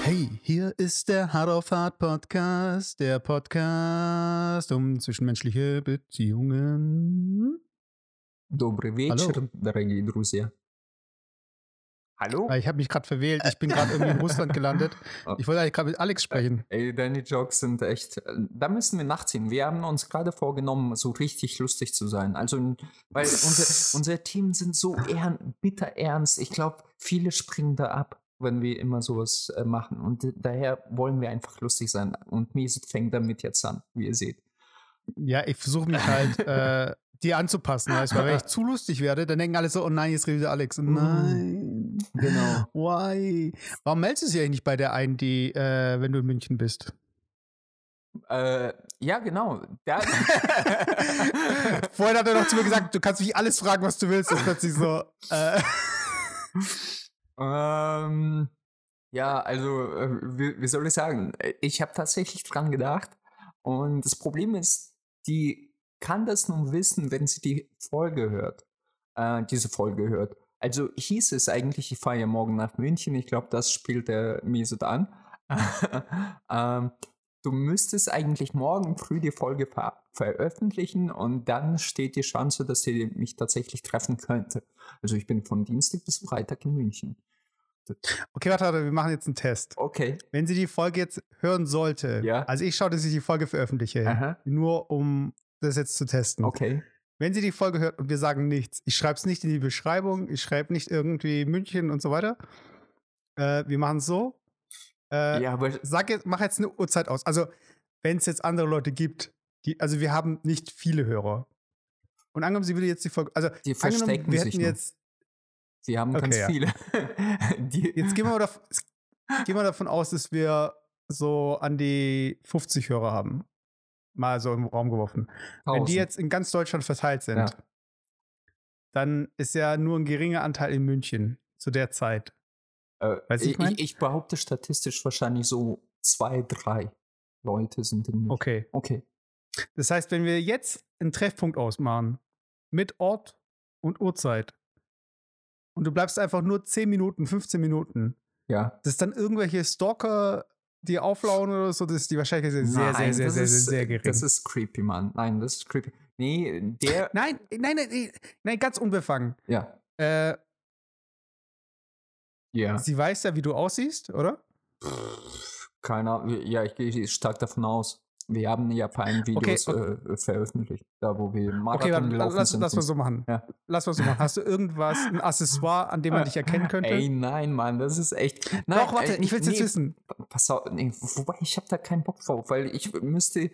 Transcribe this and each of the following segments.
Hey, hier ist der Hard of Hard Podcast, der Podcast um zwischenmenschliche Beziehungen. Добрый вечер, дорогие друзья. Hallo? Ah, Ich habe mich gerade verwählt. Ich bin gerade irgendwie in Russland gelandet. Ich wollte eigentlich gerade mit Alex sprechen. Ey, deine Jokes sind echt. äh, Da müssen wir nachziehen. Wir haben uns gerade vorgenommen, so richtig lustig zu sein. Also, weil unser, unser Team sind so ern, bitter ernst. Ich glaube, viele springen da ab, wenn wir immer sowas äh, machen. Und daher wollen wir einfach lustig sein. Und Mesit fängt damit jetzt an, wie ihr seht. Ja, ich versuche mich halt äh, dir anzupassen. Weißt? du, Weil wenn ich zu lustig werde, dann denken alle so, oh nein, jetzt redet Alex. Oh nein. Genau. Why? Warum meldest du dich eigentlich nicht bei der ein, die, äh, wenn du in München bist? Äh, ja, genau. Da, Vorhin hat er noch zu mir gesagt, du kannst mich alles fragen, was du willst. Und plötzlich so, äh, Ähm, ja, also, äh, wie, wie soll ich sagen? Ich habe tatsächlich dran gedacht. Und das Problem ist, die kann das nur wissen, wenn sie die Folge hört. Äh, diese Folge hört. Also hieß es eigentlich, ich fahre ja morgen nach München. Ich glaube, das spielt der Mesut an. ähm, du müsstest eigentlich morgen früh die Folge ver veröffentlichen und dann steht die Chance, dass sie mich tatsächlich treffen könnte. Also ich bin von Dienstag bis Freitag in München. okay, warte, warte, wir machen jetzt einen Test. Okay. Wenn sie die Folge jetzt hören sollte, Ja. also ich schaue, dass ich die Folge veröffentliche, Aha. nur um das jetzt zu testen. Okay. Wenn sie die Folge hört und wir sagen nichts, ich schreibe es nicht in die Beschreibung, ich schreibe nicht irgendwie München und so weiter. Äh, wir machen es so. Äh, ja, aber Sag jetzt, mach jetzt eine Uhrzeit aus. Also, wenn es jetzt andere Leute gibt, die, also wir haben nicht viele Hörer. Und angenommen, sie würde jetzt die Folge, also die verstecken wir sich hätten jetzt, Wir haben Okay, ganz ja. viele. jetzt gehen wir, davon, gehen wir davon aus, dass wir so an die 50 Hörer haben. Mal so im Raum geworfen. Wenn die Tausend. jetzt in ganz Deutschland verteilt sind, Ja. dann ist ja nur ein geringer Anteil in München zu der Zeit. Äh, ich ich, mein? ich, ich behaupte statistisch wahrscheinlich so zwei, drei Leute sind in München. Okay. Okay. Das heißt, wenn wir jetzt einen Treffpunkt ausmachen, mit Ort und Uhrzeit, und du bleibst einfach nur 10 Minuten, 15 Minuten, Ja. dass dann irgendwelche Stalker die auflauen oder so, das ist die Wahrscheinlichkeit sehr, sehr, Nein, sehr, das sehr, ist, sehr, sehr gering. Das ist creepy, Mann. Nein, das ist creepy. Nee, der. nein, nein, nein, nein, ganz unbefangen. ja. Äh, Ja. Sie weiß ja, wie du aussiehst, oder? Keiner. Ja, ich gehe stark davon aus. Wir haben ja ein paar Videos Okay, äh, veröffentlicht, da wo wir Marathon Okay, warte, gelaufen lass, sind. lass mal so machen. Ja. Lass mal so machen. Hast du irgendwas, ein Accessoire, an dem man dich erkennen könnte? Ey, nein, Mann, das ist echt. Nein, Doch, warte, äh, ich will es jetzt nee, wissen. Pass auf, nee, wobei ich habe da keinen Bock drauf, weil ich müsste.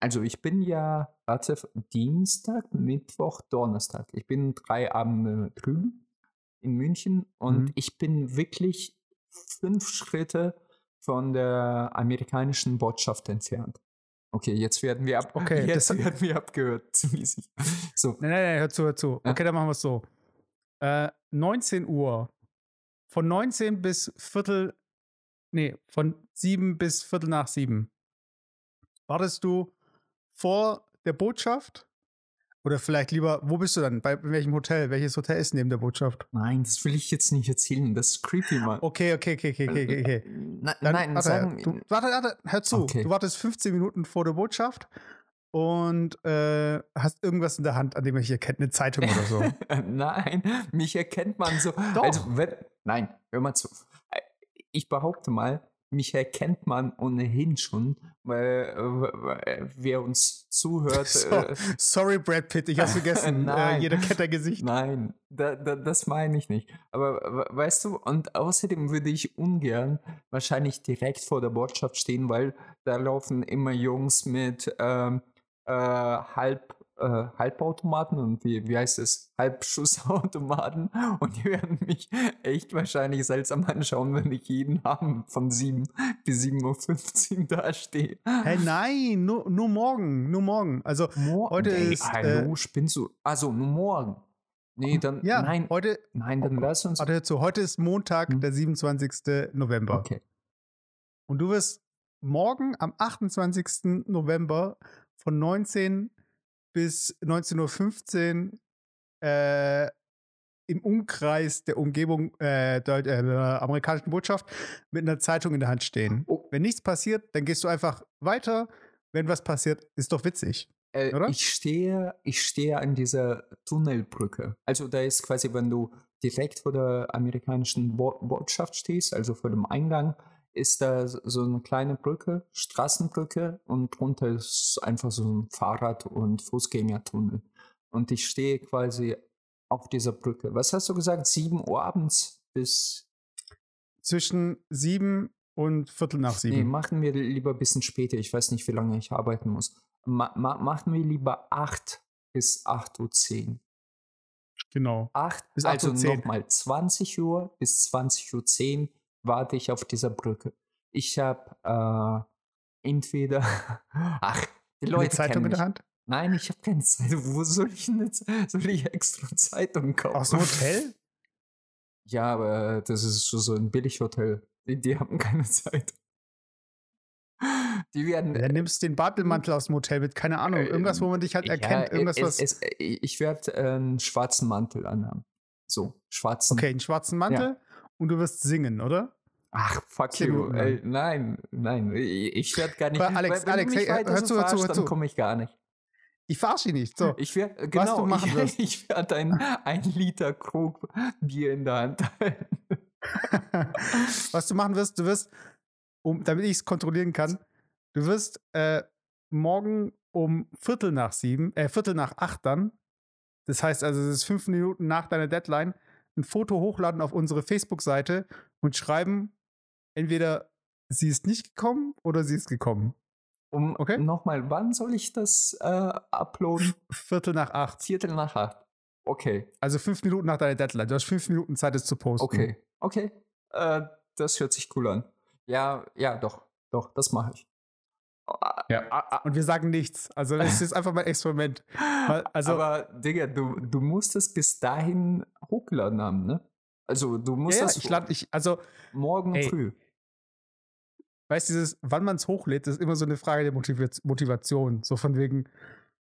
Also ich bin ja, warte, Dienstag, Mittwoch, Donnerstag. Ich bin drei Abende drüben in München und Mhm. ich bin wirklich fünf Schritte von der amerikanischen Botschaft entfernt. Okay, jetzt werden wir ab. Okay, jetzt das- werden wir abgehört. ziemlich. So, Nein, nein, nein, hör zu, hör zu. Ja. Okay, dann machen wir es so. Äh, 19 Uhr. Von 19 bis Viertel, nee, von 7 bis Viertel nach 7. Wartest du vor der Botschaft? Oder vielleicht lieber, wo bist du dann? Bei welchem Hotel? Welches Hotel ist neben der Botschaft? nein, das will ich jetzt nicht erzählen. Das ist creepy, Mann. Okay, okay, okay, okay, okay, okay, okay. Nein, Dann, nein, warte, sagen, du, warte, warte, hör zu. Okay. Du wartest 15 Minuten vor der Botschaft und äh, hast irgendwas in der Hand, an dem ich erkennt, eine Zeitung oder so. Nein, mich erkennt man so. Doch. Also, wenn, nein, hör mal zu. Ich behaupte mal, mich erkennt man ohnehin schon, weil, äh, weil wer uns zuhört. So, Äh, sorry, Brad Pitt, ich hab's vergessen. äh, Nein. jeder kennt dein Gesicht. nein, da, da, das meine ich nicht. Aber we- weißt du, und außerdem würde ich ungern wahrscheinlich direkt vor der Botschaft stehen, weil da laufen immer Jungs mit ähm, äh, halb, äh, Halbautomaten und wie, wie heißt es? Halbschussautomaten und die werden mich echt wahrscheinlich seltsam anschauen, wenn ich jeden Abend von 7 bis 7.15 Uhr da stehe. Hey, nein, nur, nur morgen, nur morgen. Also, Morgen. Heute Ey, ist, Hallo, spinnst du? Also, nur morgen. Nee, dann. ja, nein, heute, nein, dann lass uns. warte, zu, heute ist Montag, Hm. der 27. November. Okay. Und du wirst morgen am 28. November von 19 bis 19.15 Uhr äh, im Umkreis der Umgebung äh, der, äh, der amerikanischen Botschaft mit einer Zeitung in der Hand stehen. Oh. Wenn nichts passiert, dann gehst du einfach weiter. Wenn was passiert, ist doch witzig. Äh, Oder? Ich stehe, ich stehe an dieser Tunnelbrücke. Also da ist quasi, wenn du direkt vor der amerikanischen Bo Botschaft stehst, also vor dem Eingang, ist da so eine kleine Brücke, Straßenbrücke und drunter ist einfach so ein Fahrrad- und Fußgängertunnel. Und ich stehe quasi auf dieser Brücke. Was hast du gesagt? 7 Uhr abends bis. Zwischen sieben und Viertel nach Nee, sieben. machen wir lieber ein bisschen später. Ich weiß nicht, wie lange ich arbeiten muss. Ma ma machen wir lieber 8 bis 8.10 Uhr. genau. 8, Bis also 8:10 Uhr. nochmal 20 Uhr bis 20.10 Uhr warte ich auf dieser Brücke. Ich habe äh, entweder. Ach, die Eine Leute Zeitung kennen in der. Hand? Nein, ich habe keine Zeit. Wo soll ich jetzt, soll ich extra Zeitung kaufen? Aus dem Hotel? Ja, aber das ist so ein Billighotel. Die, die haben keine Zeit. Die werden. Dann nimmst du den Bademantel aus dem Hotel mit, keine Ahnung. Irgendwas, wo man dich halt Ja, erkennt. Irgendwas, es, was. es, ich werde äh, einen schwarzen Mantel anhaben. So, schwarzen. Okay, einen schwarzen Mantel und du wirst singen, oder? Ach, fuck Zehn you. Minuten Ey, nein, nein, ich, werde gar nicht. Aber Alex, wenn Alex, du hey, hör zu, hör zu, hör zu. dann komme ich gar nicht. Ich verarsche dich nicht. So. Ich werde, genau, machen wirst. ich, ich werde ein, ein Liter Krug Bier in der Hand halten. was du machen wirst, du wirst, um, damit ich es kontrollieren kann, du wirst äh, morgen um Viertel nach sieben, äh, Viertel nach acht dann, das heißt also, es ist fünf Minuten nach deiner Deadline, ein Foto hochladen auf unsere Facebook-Seite und schreiben, entweder sie ist nicht gekommen oder sie ist gekommen. Um Okay. nochmal, wann soll ich das äh, uploaden? Viertel nach acht. Viertel nach acht. Okay, Also fünf Minuten nach deiner Deadline. Du hast fünf Minuten Zeit, es zu posten. okay, okay. Äh, das hört sich cool an. Ja, ja, doch, doch, das mache ich. Ja. Ah, ah, Und wir sagen nichts. Also das ist einfach mal ein Experiment. Also- aber Digga, du, du musst es bis dahin hochgeladen haben, ne? Also du musst Ja, das ich lade, ich, also morgen Ey. früh. Weißt du, dieses, wann man es hochlädt, ist immer so eine Frage der Motiva- Motivation. So von wegen,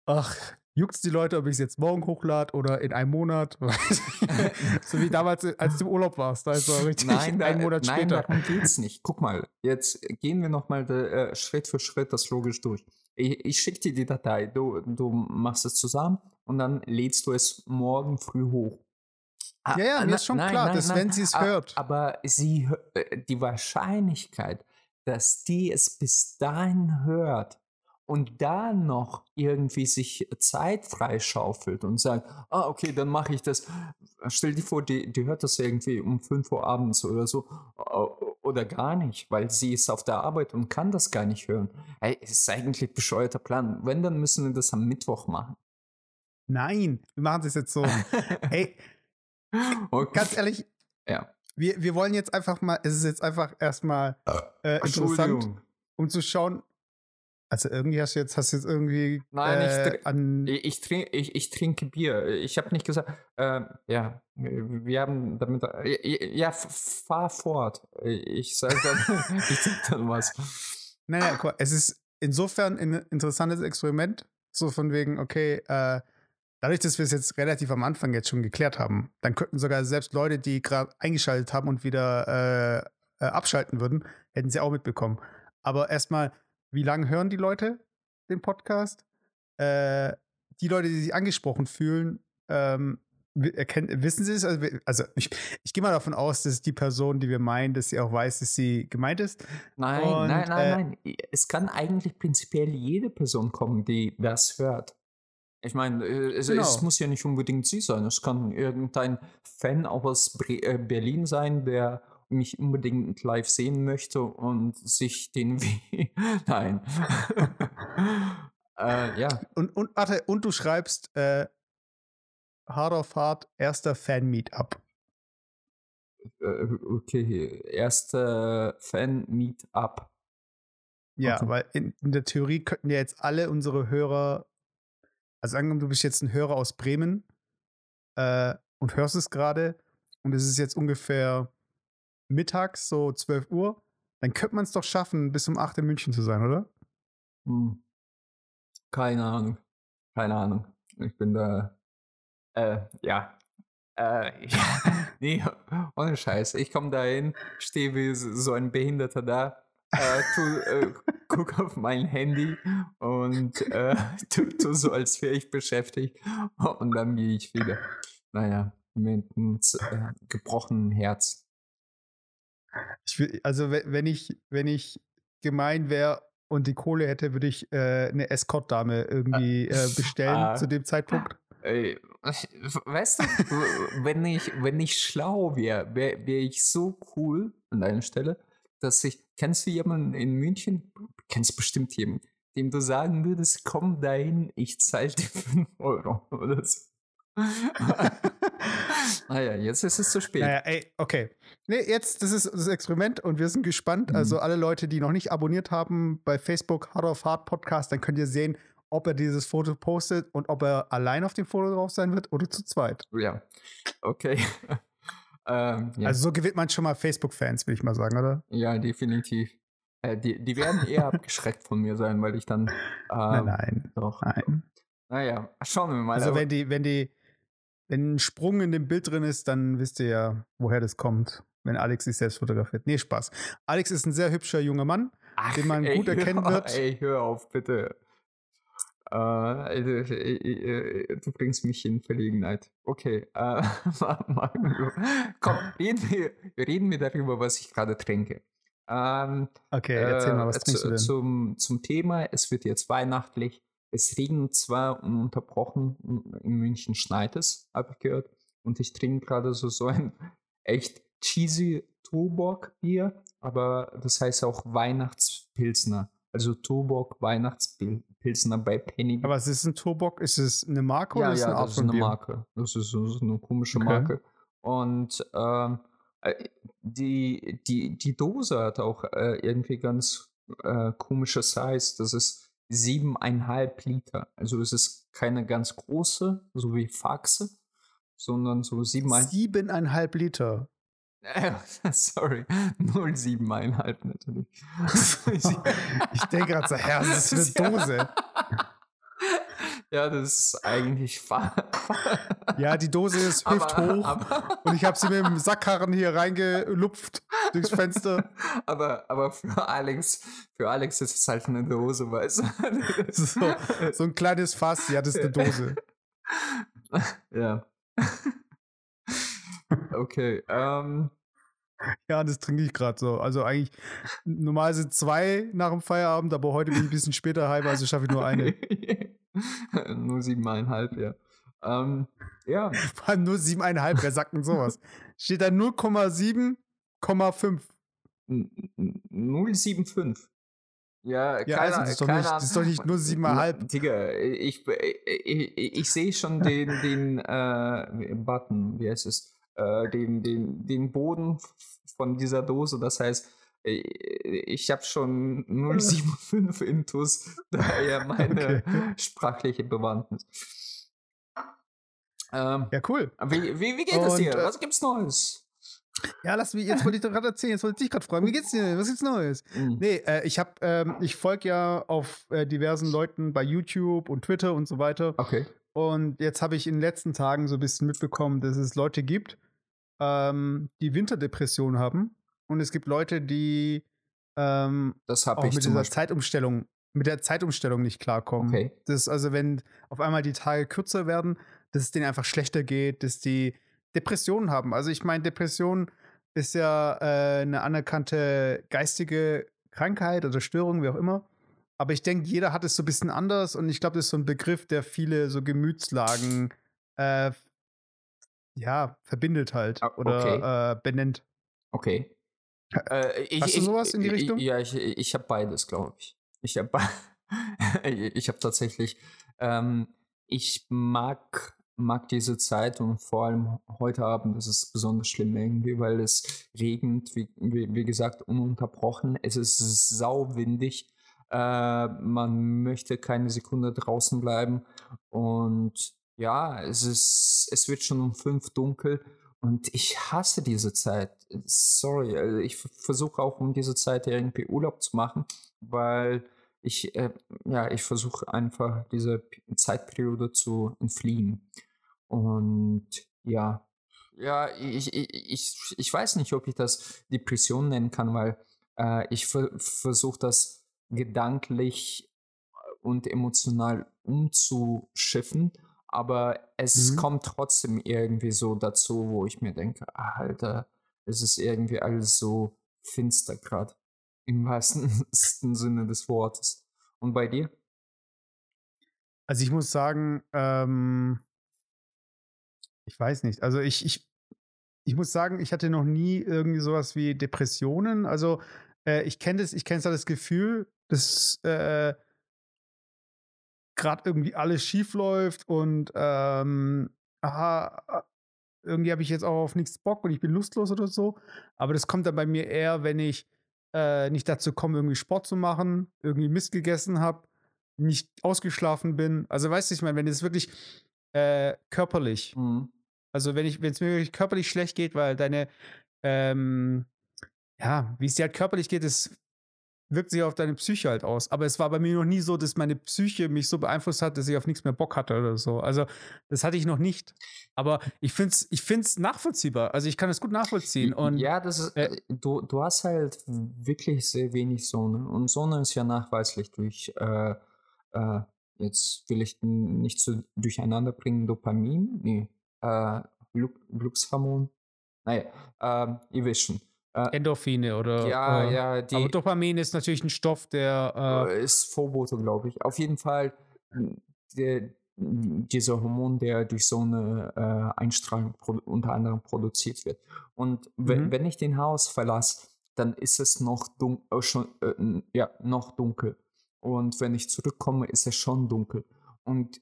ach, juckt's die Leute, ob ich es jetzt morgen hochlade oder in einem Monat? so wie damals, als du im Urlaub warst. Also richtig Nein, da, einen Monat nein später. darum geht's nicht. Guck mal, jetzt gehen wir nochmal äh, Schritt für Schritt das logisch durch. Ich, ich schicke dir die Datei, du, du machst es zusammen und dann lädst du es morgen früh hoch. Ah, Ja, ja, mir na- ist schon klar, dass wenn sie es a- hört. Aber sie, äh, die Wahrscheinlichkeit, dass die es bis dahin hört und dann noch irgendwie sich Zeit freischaufelt und sagt, ah, okay, dann mache ich das. Stell dir vor, die, die hört das irgendwie um 5 Uhr abends oder so. o- Oder gar nicht, weil sie ist auf der Arbeit und kann das gar nicht hören. Ey, es ist eigentlich ein bescheuerter Plan. Wenn, dann müssen wir das am Mittwoch machen. Nein, wir machen das jetzt so. Ey, okay. ganz ehrlich, ja. Wir, wir wollen jetzt einfach mal, es ist jetzt einfach erstmal äh, interessant, um zu schauen. Also irgendwie hast du jetzt, hast du jetzt irgendwie Nein, ich äh, tr- an. Ich, ich, trink, ich, ich trinke Bier. Ich habe nicht gesagt, äh, ja, wir haben damit, äh, ja, fahr fort. Ich sage dann, ich sag dann was. Nein, nein, guck mal, es ist insofern ein interessantes Experiment. So von wegen, okay, äh, dadurch, dass wir es jetzt relativ am Anfang jetzt schon geklärt haben, dann könnten sogar selbst Leute, die gerade eingeschaltet haben und wieder äh, äh, abschalten würden, hätten sie auch mitbekommen. Aber erstmal, wie lange hören die Leute den Podcast? Äh, die Leute, die sich angesprochen fühlen, ähm, wissen sie es? Also, also ich, ich gehe mal davon aus, dass die Person, die wir meinen, dass sie auch weiß, dass sie gemeint ist. Nein, Und, nein, nein, äh, nein. Es kann eigentlich prinzipiell jede Person kommen, die das hört. Ich meine, äh, es, Genau. es muss ja nicht unbedingt sie sein. Es kann irgendein Fan aus Bre äh, Berlin sein, der mich unbedingt live sehen möchte und sich den wie. Nein. äh, ja. Und, und, warte, und du schreibst äh, Hard of Hard, erster Fan-Meetup. Äh, okay. Erster Fan-Meetup. Ja, Okay. weil in, in der Theorie könnten ja jetzt alle unsere Hörer, also angenommen, du bist jetzt ein Hörer aus Bremen äh, und hörst es gerade und es ist jetzt ungefähr mittags, so 12 Uhr, dann könnte man es doch schaffen, bis um 8 in München zu sein, oder? Hm. Keine Ahnung. Keine Ahnung. Ich bin da Äh, ja. Äh, ja. nee, ohne Scheiß. Ich komme da hin, stehe wie so ein Behinderter da, äh, tu, äh, guck auf mein Handy und äh, tu, tu so, als wäre ich beschäftigt und dann gehe ich wieder. Naja, mit einem äh, gebrochenen Herz. Will, also wenn ich, wenn ich gemein wäre und die Kohle hätte, würde ich äh, eine Escort-Dame irgendwie äh, bestellen ah, zu dem Zeitpunkt. Weißt du, wenn ich, wenn ich schlau wäre, wäre wär ich so cool an deiner Stelle, dass ich, kennst du jemanden in München? Kennst bestimmt jemanden, dem du sagen würdest, komm dahin, ich zahle dir 5 Euro oder so. naja, jetzt ist es zu spät. Naja, ey, okay. Nee, jetzt, das ist das Experiment und wir sind gespannt. Mhm. Also alle Leute, die noch nicht abonniert haben bei Facebook Hard of Hard Podcast, dann könnt ihr sehen, ob er dieses Foto postet und ob er allein auf dem Foto drauf sein wird oder zu zweit. Ja, okay. ähm, ja. Also so gewinnt man schon mal Facebook-Fans, will ich mal sagen, oder? Ja, definitiv. Äh, die, die werden eher abgeschreckt von mir sein, weil ich dann. Ähm, nein, nein. Doch. Nein. Naja, schauen wir mal. Also wenn die, wenn die, wenn ein Sprung in dem Bild drin ist, dann wisst ihr ja, woher das kommt, wenn Alex sich selbst fotografiert. Nee, Spaß. Alex ist ein sehr hübscher junger Mann, Ach, den man ey, gut erkennen hör, wird. Ey, hör auf, bitte. Äh, du bringst mich in Verlegenheit. Okay, äh, komm, reden wir, reden wir darüber, was ich gerade trinke. Ähm, okay, erzähl mal, was äh, trinkst zu, du denn? Zum, zum Thema, es wird jetzt weihnachtlich. Es regnet zwar ununterbrochen, in München schneit es, habe ich gehört. Und ich trinke gerade so, so ein echt cheesy Tuborg-Bier, aber das heißt auch Weihnachtspilsner. Also Tuborg Weihnachtspilsner bei Penny. Aber was ist ein Tuborg? Ist es eine Marke ja, oder ist ja, eine Art das ist eine Bier? Marke. Das ist, das ist eine komische okay. Marke. Und ähm, äh, die, die, die Dose hat auch äh, irgendwie ganz äh, komische Size. Das ist siebeneinhalb Liter. Also es ist keine ganz große, so wie Faxe, sondern so siebeneinhalb. Siebeneinhalb Liter. Sorry, 0,7,5 natürlich. ich denke gerade so, Herr, das ist eine Dose. Ja, das ist eigentlich Ja, die Dose ist hüfthoch aber, und ich habe sie mit dem Sackkarren hier reingelupft durchs Fenster. Aber, aber für Alex, für Alex ist es halt eine Dose, weißt du? So, so ein kleines Fass, ja, das ist eine Dose. Ja. Okay, ähm. Ja, das trinke ich gerade so. Also eigentlich, normal sind zwei nach dem Feierabend, aber heute bin ich ein bisschen später heim, also schaffe ich nur eine. nur siebeneinhalb, ja. Ähm, ja. Vor allem nur siebeneinhalb, wer sagt denn sowas? Steht da 0,7,5. 075. Ja, ja keine, also das, ist doch nicht, das ist doch nicht nur siebeneinhalb. Digga, ich, ich, ich, sehe schon den, den äh, Button, wie heißt es? Äh, den, den, den Boden von dieser Dose. Das heißt, äh, ich habe schon 0,75 Intus, daher meine okay. sprachliche Bewandtnis. Ähm, ja, cool. Wie, wie, wie geht es dir? Äh, Was gibt's Neues? Ja, lass mich, jetzt wollte ich doch gerade erzählen, jetzt wollte ich dich gerade fragen, wie geht's dir? Was gibt's Neues? Mhm. Nee, äh, ich habe, ähm, ich folge ja auf äh, diversen Leuten bei YouTube und Twitter und so weiter. Okay. Und jetzt habe ich in den letzten Tagen so ein bisschen mitbekommen, dass es Leute gibt, ähm, die Winterdepression haben und es gibt Leute, die ähm, das auch mit dieser Zeitumstellung, mit der Zeitumstellung nicht klarkommen. Okay. Das ist also, wenn auf einmal die Tage kürzer werden, dass es denen einfach schlechter geht, dass die Depressionen haben. Also ich meine, Depression ist ja äh, eine anerkannte geistige Krankheit oder Störung, wie auch immer. Aber ich denke, jeder hat es so ein bisschen anders und ich glaube, das ist so ein Begriff, der viele so Gemütslagen äh, ja, verbindet halt ah, oder okay. äh, benennt. Okay. Äh, ich, Hast du sowas ich, in die Richtung? Ja, ich, ich habe beides, glaube ich. Ich habe ich hab tatsächlich, ähm, ich mag, mag diese Zeit und vor allem heute Abend ist es besonders schlimm irgendwie, weil es regnet, wie, wie, wie gesagt, ununterbrochen. Es ist sauwindig. Äh, man möchte keine Sekunde draußen bleiben und ja, es ist, es wird schon um fünf dunkel und ich hasse diese Zeit. Sorry, also ich versuche auch um diese Zeit irgendwie Urlaub zu machen, weil ich, äh, ja, ich versuche einfach diese Zeitperiode zu entfliehen. Und ja, ja, ich, ich, ich, ich weiß nicht, ob ich das Depression nennen kann, weil äh, ich ver versuche das gedanklich und emotional umzuschiffen, aber es mhm. kommt trotzdem irgendwie so dazu, wo ich mir denke, ah, Alter, es ist irgendwie alles so finster gerade. Im wahrsten Sinne des Wortes. Und bei dir? Also ich muss sagen, ähm, ich weiß nicht. Also ich, ich, ich muss sagen, ich hatte noch nie irgendwie sowas wie Depressionen. Also äh, ich kenne das, ich kenne das Gefühl, dass äh, gerade irgendwie alles schief läuft und ähm, aha, irgendwie habe ich jetzt auch auf nichts Bock und ich bin lustlos oder so. Aber das kommt dann bei mir eher, wenn ich äh, nicht dazu komme, irgendwie Sport zu machen, irgendwie Mist gegessen habe, nicht ausgeschlafen bin. Also weißt du, ich meine, wenn es wirklich äh, körperlich, mhm. also wenn ich, wenn es mir wirklich körperlich schlecht geht, weil deine, ähm, ja, wie es dir halt körperlich geht, ist wirkt sich auf deine Psyche halt aus. Aber es war bei mir noch nie so, dass meine Psyche mich so beeinflusst hat, dass ich auf nichts mehr Bock hatte oder so. Also, das hatte ich noch nicht. Aber ich finde es ich find's nachvollziehbar. Also, ich kann es gut nachvollziehen. Und, ja, das ist, äh, du, du hast halt wirklich sehr wenig Sonne. Und Sonne ist ja nachweislich durch, äh, äh, jetzt will ich nicht so durcheinander bringen, Dopamin, nee, äh, Glückshormon. Naja, äh, ihr wisst schon. Äh, Endorphine oder. Ja, äh, ja. Die, aber Dopamin ist natürlich ein Stoff, der. Äh, ist Vorbote, glaube ich. Auf jeden Fall der, dieser Hormon, der durch so eine äh, Einstrahlung unter anderem produziert wird. Und mhm. wenn ich den Haus verlasse, dann ist es noch dunkel, äh, schon, äh, ja, noch dunkel. Und wenn ich zurückkomme, ist es schon dunkel. Und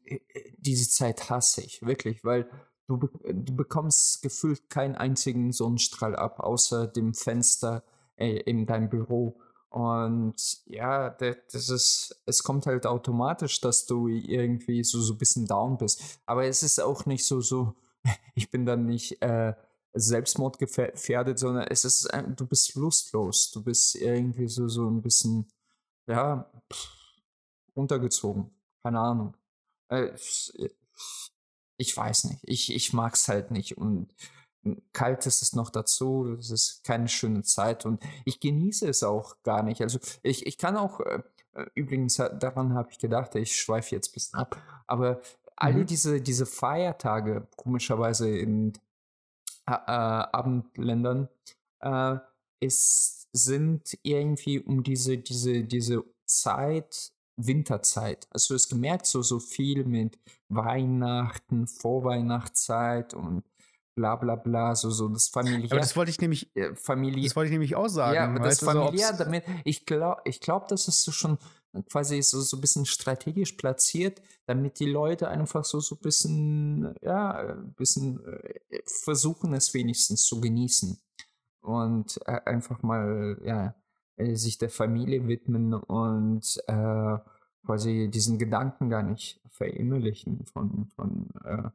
diese Zeit hasse ich wirklich, weil Du, du bekommst gefühlt keinen einzigen Sonnenstrahl ab, außer dem Fenster äh, in deinem Büro. Und ja, das ist, es kommt halt automatisch, dass du irgendwie so, so ein bisschen down bist. Aber es ist auch nicht so, so, ich bin dann nicht äh, selbstmordgefährdet, sondern es ist, du bist lustlos. Du bist irgendwie so, so ein bisschen, ja, runtergezogen. Keine Ahnung. Äh, ich weiß nicht. Ich, ich mag es halt nicht. Und kalt ist es noch dazu. Es ist keine schöne Zeit und ich genieße es auch gar nicht. Also ich, ich kann auch, äh, äh übrigens, daran habe ich gedacht, ich schweife jetzt ein bisschen ab, aber alle mhm. diese, diese Feiertage, komischerweise in äh, äh Abendländern, äh, ist, sind irgendwie um diese, diese, diese Zeit Winterzeit. Also du hast gemerkt, so, so viel mit Weihnachten, Vorweihnachtszeit und bla bla bla, so, so das familiär. Aber das wollte ich nämlich, äh, Familie, das wollte ich nämlich auch sagen. Ja, das familiär, so, damit, ich glaube, ich glaub, das ist so schon quasi so, so ein bisschen strategisch platziert, damit die Leute einfach so, so ein bisschen, ja, ein bisschen äh, versuchen, es wenigstens zu genießen. Und äh, einfach mal, ja, sich der Familie widmen und äh, quasi diesen Gedanken gar nicht verinnerlichen von, von äh,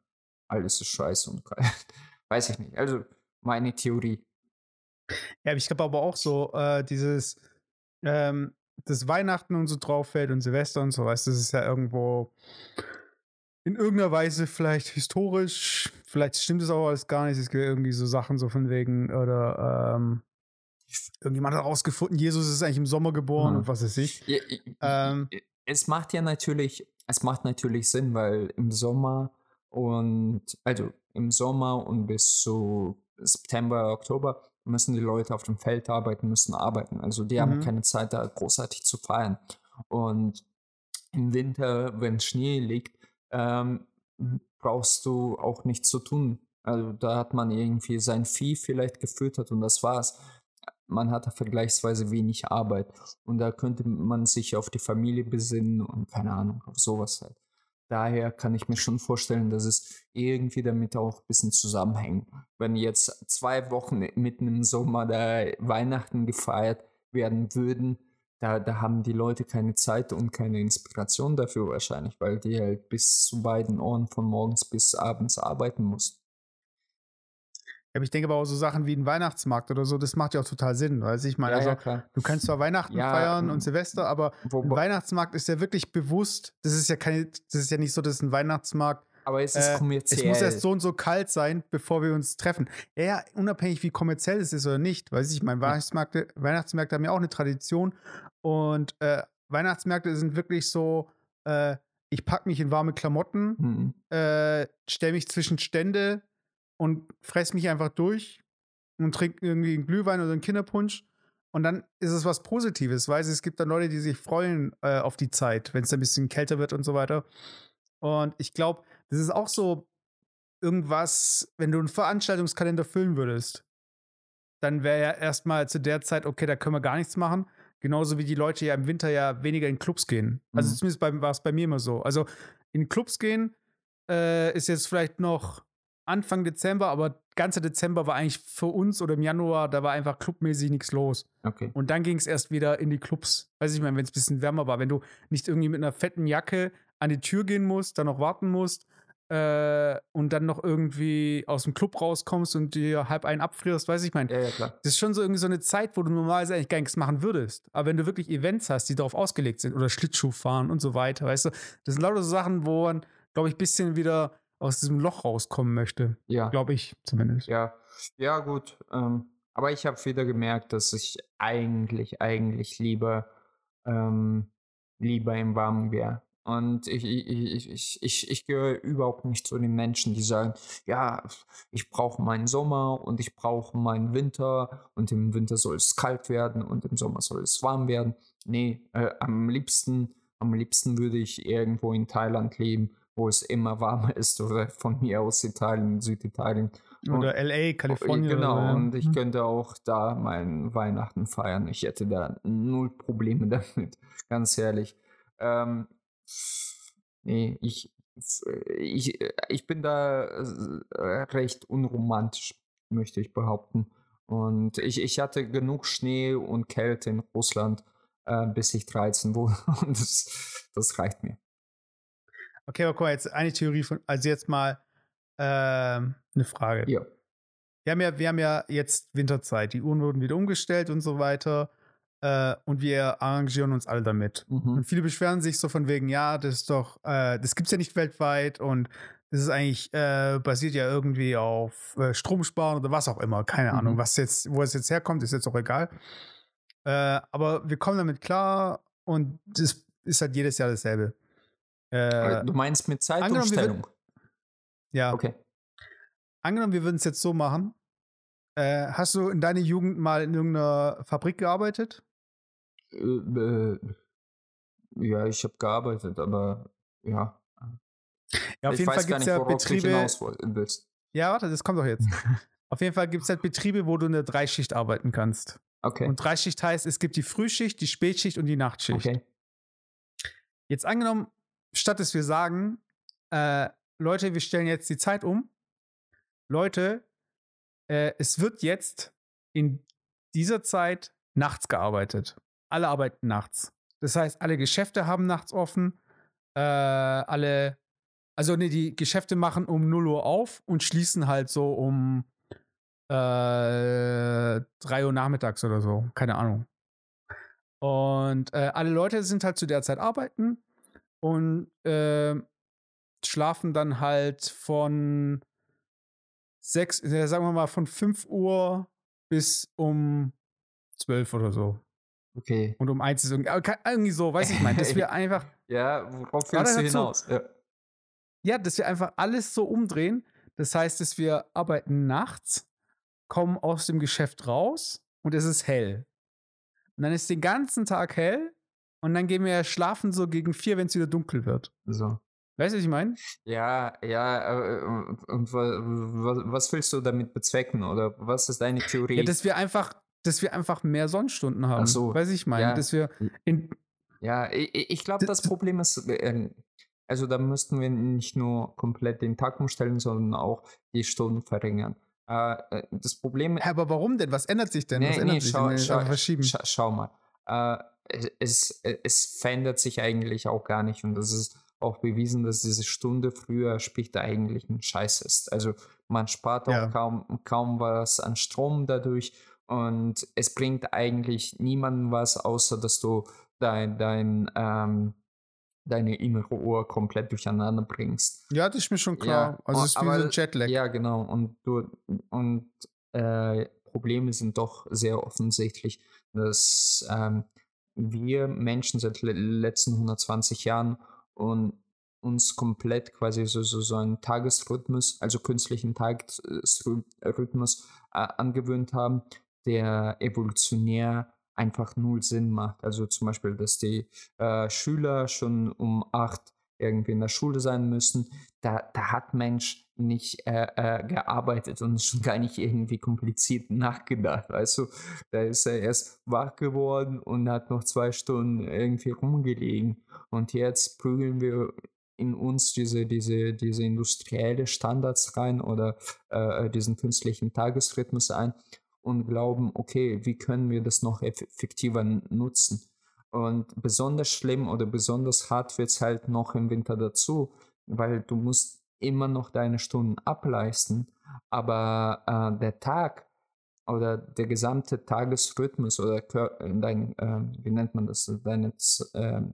alles ist scheiße und weiß ich nicht. Also meine Theorie. Ja, ich glaube aber auch so, äh, dieses, ähm, das Weihnachten und so drauf fällt und Silvester und so, weißt das ist ja irgendwo in irgendeiner Weise vielleicht historisch, vielleicht stimmt es auch alles gar nicht, es gibt irgendwie so Sachen so von wegen, oder ähm, irgendjemand hat herausgefunden, Jesus ist eigentlich im Sommer geboren hm. und was weiß ich. Ja, ähm, es macht ja natürlich, es macht natürlich Sinn, weil im Sommer und also im Sommer und bis zu September, Oktober müssen die Leute auf dem Feld arbeiten, müssen arbeiten. Also die mhm. haben keine Zeit, da großartig zu feiern. Und im Winter, wenn Schnee liegt, ähm, brauchst du auch nichts zu tun. Also da hat man irgendwie sein Vieh vielleicht gefüttert und das war's man hat vergleichsweise wenig Arbeit und da könnte man sich auf die Familie besinnen und keine Ahnung, auf sowas halt. Daher kann ich mir schon vorstellen, dass es irgendwie damit auch ein bisschen zusammenhängt. Wenn jetzt zwei Wochen mitten im Sommer da Weihnachten gefeiert werden würden, da, da haben die Leute keine Zeit und keine Inspiration dafür wahrscheinlich, weil die halt bis zu beiden Ohren von morgens bis abends arbeiten muss. Ich denke aber auch so Sachen wie ein Weihnachtsmarkt oder so, das macht ja auch total Sinn. Weiß ich meine, ja, also, ja, du kannst zwar Weihnachten ja, feiern und Silvester, aber wo, ein Weihnachtsmarkt ist ja wirklich bewusst, das ist ja keine, das ist ja nicht so, dass ein Weihnachtsmarkt Aber es ist äh, kommerziell. es muss erst so und so kalt sein, bevor wir uns treffen. Ja, unabhängig wie kommerziell es ist oder nicht. Weiß ich, meine Weihnachtsmärkte, Weihnachtsmärkte haben ja auch eine Tradition. Und äh, Weihnachtsmärkte sind wirklich so, äh, ich packe mich in warme Klamotten, Hm. äh, stelle mich zwischen Stände und fress mich einfach durch und trinke irgendwie einen Glühwein oder einen Kinderpunsch. Und dann ist es was Positives, weil es gibt dann Leute, die sich freuen äh, auf die Zeit, wenn es ein bisschen kälter wird und so weiter. Und ich glaube, das ist auch so irgendwas, wenn du einen Veranstaltungskalender füllen würdest, dann wäre ja erstmal zu der Zeit, okay, da können wir gar nichts machen. Genauso wie die Leute ja im Winter ja weniger in Clubs gehen. Also Mhm. zumindest war es bei mir immer so. Also in Clubs gehen äh, ist jetzt vielleicht noch Anfang Dezember, aber ganzer Dezember war eigentlich für uns oder im Januar, da war einfach clubmäßig nichts los. Okay. Und dann ging es erst wieder in die Clubs. Weiß ich meine, wenn es ein bisschen wärmer war, wenn du nicht irgendwie mit einer fetten Jacke an die Tür gehen musst, dann noch warten musst äh, und dann noch irgendwie aus dem Club rauskommst und dir halb einen abfrierst, weiß ich meine. Ja, ja, klar. Das ist schon so irgendwie so eine Zeit, wo du normalerweise eigentlich gar nichts machen würdest. Aber wenn du wirklich Events hast, die darauf ausgelegt sind oder Schlittschuh fahren und so weiter, weißt du, das sind lauter so Sachen, wo man, glaube ich, ein bisschen wieder aus diesem Loch rauskommen möchte. Ja. Glaube ich zumindest. Ja, ja, gut. Ähm, aber ich habe wieder gemerkt, dass ich eigentlich, eigentlich lieber, ähm, lieber im Warmen wäre. Und ich, ich, ich, ich, ich, gehöre überhaupt nicht zu den Menschen, die sagen, ja, ich brauche meinen Sommer und ich brauche meinen Winter und im Winter soll es kalt werden und im Sommer soll es warm werden. Nee, äh, am liebsten, am liebsten würde ich irgendwo in Thailand leben, wo es immer warmer ist oder von mir aus Italien, Süditalien. Oder LA, Kalifornien. Genau, oder und ich Mhm. könnte auch da meinen Weihnachten feiern. Ich hätte da null Probleme damit, ganz ehrlich. Ähm, nee, ich, ich, ich bin da äh, recht unromantisch, möchte ich behaupten. Und ich, ich hatte genug Schnee und Kälte in Russland, äh, bis ich 13 wurde. Und das, das reicht mir. Okay, aber guck mal, jetzt eine Theorie von, also jetzt mal ähm, eine Frage. Ja. Wir haben, ja, wir haben ja jetzt Winterzeit, die Uhren wurden wieder umgestellt und so weiter. Äh, und wir arrangieren uns alle damit. Mhm. Und viele beschweren sich so von wegen, ja, das ist doch, äh, das gibt's ja nicht weltweit und das ist eigentlich, äh, basiert ja irgendwie auf äh, Stromsparen oder was auch immer. Keine Mhm. Ahnung, was jetzt, wo es jetzt herkommt, ist jetzt auch egal. Äh, aber wir kommen damit klar und das ist halt jedes Jahr dasselbe. Äh, du meinst mit Zeitumstellung? ja, Okay. angenommen, wir würden es jetzt so machen. Äh, hast du in deiner Jugend mal in irgendeiner Fabrik gearbeitet? Äh, äh, ja, ich habe gearbeitet, aber ja. Ja, auf ich jeden weiß Fall gibt es ja Betriebe. Ja, warte, das kommt doch jetzt. auf jeden Fall gibt es halt Betriebe, wo du in der Dreischicht arbeiten kannst. Okay. Und Dreischicht heißt, es gibt die Frühschicht, die Spätschicht und die Nachtschicht. okay. Jetzt angenommen, statt dass wir sagen, äh, Leute, wir stellen jetzt die Zeit um. Leute, äh, es wird jetzt in dieser Zeit nachts gearbeitet. Alle arbeiten nachts. Das heißt, alle Geschäfte haben nachts offen. Äh, alle, also nee, die Geschäfte machen um 0 Uhr auf und schließen halt so um äh, 3 Uhr nachmittags oder so. Keine Ahnung. Und äh, alle Leute sind halt zu der Zeit arbeiten und äh, schlafen dann halt von sechs, äh, sagen wir mal, von 5 Uhr bis um 12 oder so. Okay. Und um eins ist irgendwie, ke- irgendwie so, weiß ich mein, dass wir einfach, Ja, worauf willst du hinaus? Ja. ja, dass wir einfach alles so umdrehen. Das heißt, dass wir arbeiten nachts, kommen aus dem Geschäft raus und es ist hell. Und dann ist den ganzen Tag hell und dann gehen wir schlafen so gegen vier, wenn es wieder dunkel wird. So. Weißt du, was ich meine? Ja, ja, äh, und, und wa- wa- was willst du damit bezwecken? Oder was ist deine Theorie? Ja, dass wir einfach, dass wir einfach mehr Sonnenstunden haben. Ach so, Weiß ich meine, ja. dass wir in, Ja, ich, ich glaube, Das- Problem ist, äh, also da müssten wir nicht nur komplett den Tag umstellen, sondern auch die Stunden verringern. Äh, äh, das Problem aber warum denn? Was ändert sich denn? Was Nee, ändert nee, sich schau, denn? schau, schau mal. Äh, es, es verändert sich eigentlich auch gar nicht und das ist auch bewiesen, dass diese Stunde früher später eigentlich ein Scheiß ist. Also man spart auch Ja. kaum, kaum was an Strom dadurch und es bringt eigentlich niemandem was, außer dass du dein, dein, ähm, deine innere Uhr komplett durcheinander bringst. Ja, das ist mir schon klar. Ja, also es ist wie aber- so ein Jetlag. Ja, genau. Und du und äh, Probleme sind doch sehr offensichtlich, dass ähm, wir Menschen seit le letzten 120 Jahren und uns komplett quasi so, so, so einen Tagesrhythmus, also künstlichen Tagesrhythmus äh, angewöhnt haben, der evolutionär einfach null Sinn macht. Also zum Beispiel, dass die äh, Schüler schon um acht irgendwie in der Schule sein müssen, da, da hat Mensch nicht äh, äh, gearbeitet und schon gar nicht irgendwie kompliziert nachgedacht. Du, da ist er erst wach geworden und hat noch zwei Stunden irgendwie rumgelegen. Und jetzt prügeln wir in uns diese, diese, diese industrielle Standards rein oder äh, diesen künstlichen Tagesrhythmus ein und glauben, okay, wie können wir das noch eff- effektiver nutzen? Und besonders schlimm oder besonders hart wird es halt noch im Winter dazu, weil du musst immer noch deine Stunden ableisten, aber äh, der Tag oder der gesamte Tagesrhythmus oder äh, dein, äh, wie nennt man das, deine, ähm,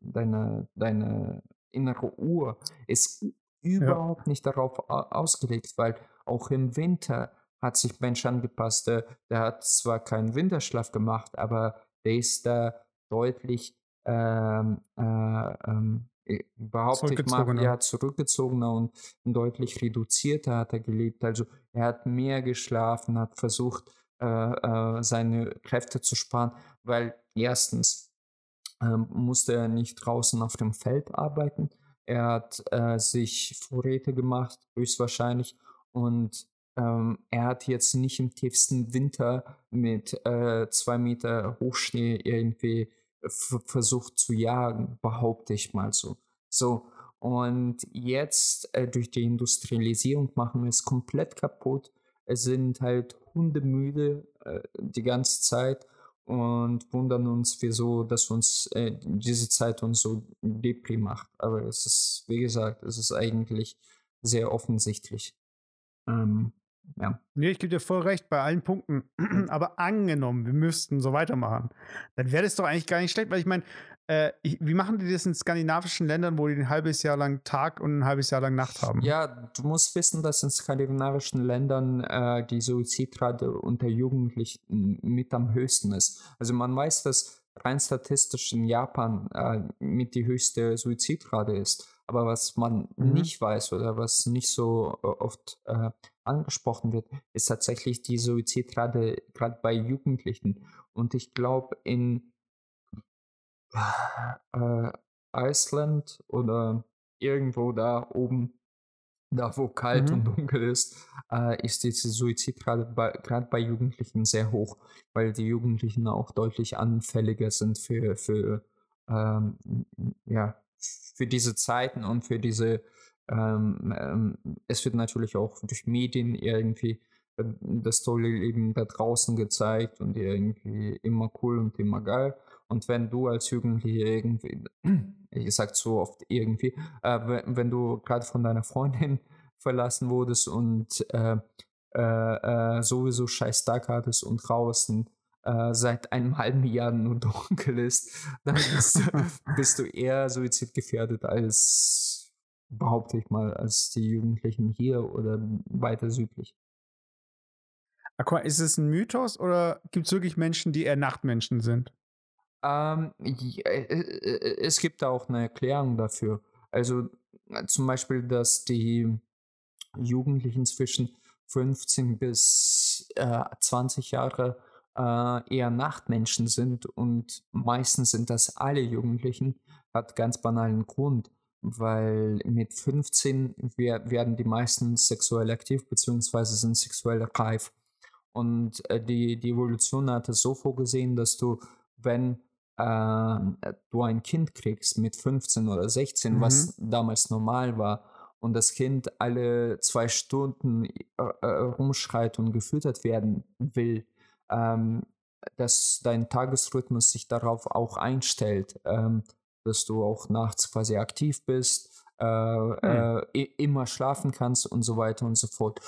deine, deine innere Uhr ist überhaupt nicht darauf au- ausgelegt, weil auch im Winter hat sich Mensch angepasst. Der, der hat zwar keinen Winterschlaf gemacht, aber der ist da deutlich ähm, äh, ähm, äh, behaupte ich mal, Zurückgezogener. ja, zurückgezogener und deutlich reduzierter hat er gelebt. Also er hat mehr geschlafen, hat versucht, äh, äh, seine Kräfte zu sparen, weil erstens ähm, musste er nicht draußen auf dem Feld arbeiten. Er hat äh, sich Vorräte gemacht, höchstwahrscheinlich, und ähm, er hat jetzt nicht im tiefsten Winter mit äh, zwei Meter Hochschnee irgendwie versucht zu jagen, behaupte ich mal so. So, und jetzt äh, durch die Industrialisierung machen wir es komplett kaputt. Es sind halt hundemüde äh, die ganze Zeit und wundern uns, wieso, dass uns äh, diese Zeit uns so depri macht. Aber es ist, wie gesagt, es ist eigentlich sehr offensichtlich. Ähm, ja. Nee, ich gebe dir voll recht bei allen Punkten. Aber angenommen, wir müssten so weitermachen, dann wäre das doch eigentlich gar nicht schlecht, weil ich meine, äh, wie machen die das in skandinavischen Ländern, wo die ein halbes Jahr lang Tag und ein halbes Jahr lang Nacht haben? Ja, du musst wissen, dass in skandinavischen Ländern äh, die Suizidrate unter Jugendlichen mit am höchsten ist. Also man weiß, dass rein statistisch in Japan äh, mit die höchste Suizidrate ist. Aber was man Mhm. nicht weiß oder was nicht so äh, oft äh, angesprochen wird, ist tatsächlich die Suizidrate gerade bei Jugendlichen. Und ich glaube, in äh, Island oder irgendwo da oben, da wo kalt Mhm. und dunkel ist, äh, ist diese Suizidrate gerade bei Jugendlichen sehr hoch, weil die Jugendlichen auch deutlich anfälliger sind für, für, ähm, ja, für diese Zeiten und für diese, ähm, ähm, es wird natürlich auch durch Medien irgendwie äh, das tolle Leben da draußen gezeigt und irgendwie immer cool und immer geil. Und wenn du als Jugendliche irgendwie, ich sag so oft irgendwie, äh, wenn, wenn du gerade von deiner Freundin verlassen wurdest und äh, äh, äh, sowieso scheiß Tag hattest und draußen äh, seit einem halben Jahr nur dunkel ist, dann bist du, bist du eher suizidgefährdet als, behaupte ich mal, als die Jugendlichen hier oder weiter südlich. Ah, ist es ein Mythos oder gibt es wirklich Menschen, die eher Nachtmenschen sind? Ähm, ja, äh, äh, es gibt da auch eine Erklärung dafür. Also äh, zum Beispiel, dass die Jugendlichen zwischen 15 bis äh, 20 Jahre äh, eher Nachtmenschen sind und meistens sind das alle Jugendlichen, hat ganz banalen Grund, weil mit 15 wer werden die meisten sexuell aktiv bzw. sind sexuell reif. Und äh, die, die Evolution hat es so vorgesehen, dass du, wenn äh, du ein Kind kriegst mit 15 oder 16, was damals normal war, und das Kind alle zwei Stunden äh, äh, rumschreit und gefüttert werden will, ähm, dass dein Tagesrhythmus sich darauf auch einstellt, ähm, dass du auch nachts quasi aktiv bist, äh, äh, i- immer schlafen kannst und so weiter und so fort.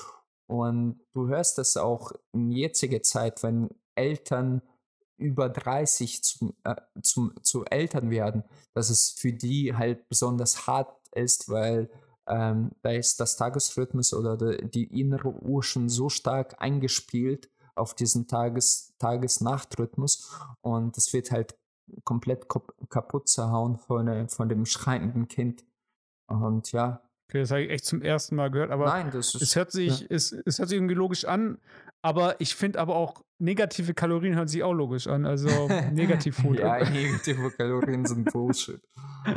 Und du hörst das auch in jetziger Zeit, wenn Eltern über 30 zum, äh, zum, zu Eltern werden, dass es für die halt besonders hart ist, weil ähm, da ist das Tagesrhythmus oder de, die innere Uhr schon so stark eingespielt auf diesen Tages, Tages-Nacht-Rhythmus und das wird halt komplett kaputt zerhauen von, von dem schreienden Kind. Und ja, Okay, das habe ich echt zum ersten Mal gehört, aber Nein, das ist, es hört sich, ja. es, es hört sich irgendwie logisch an, aber ich finde aber auch negative Kalorien hören sich auch logisch an. Also Negativfood. ja, negative Kalorien sind Bullshit.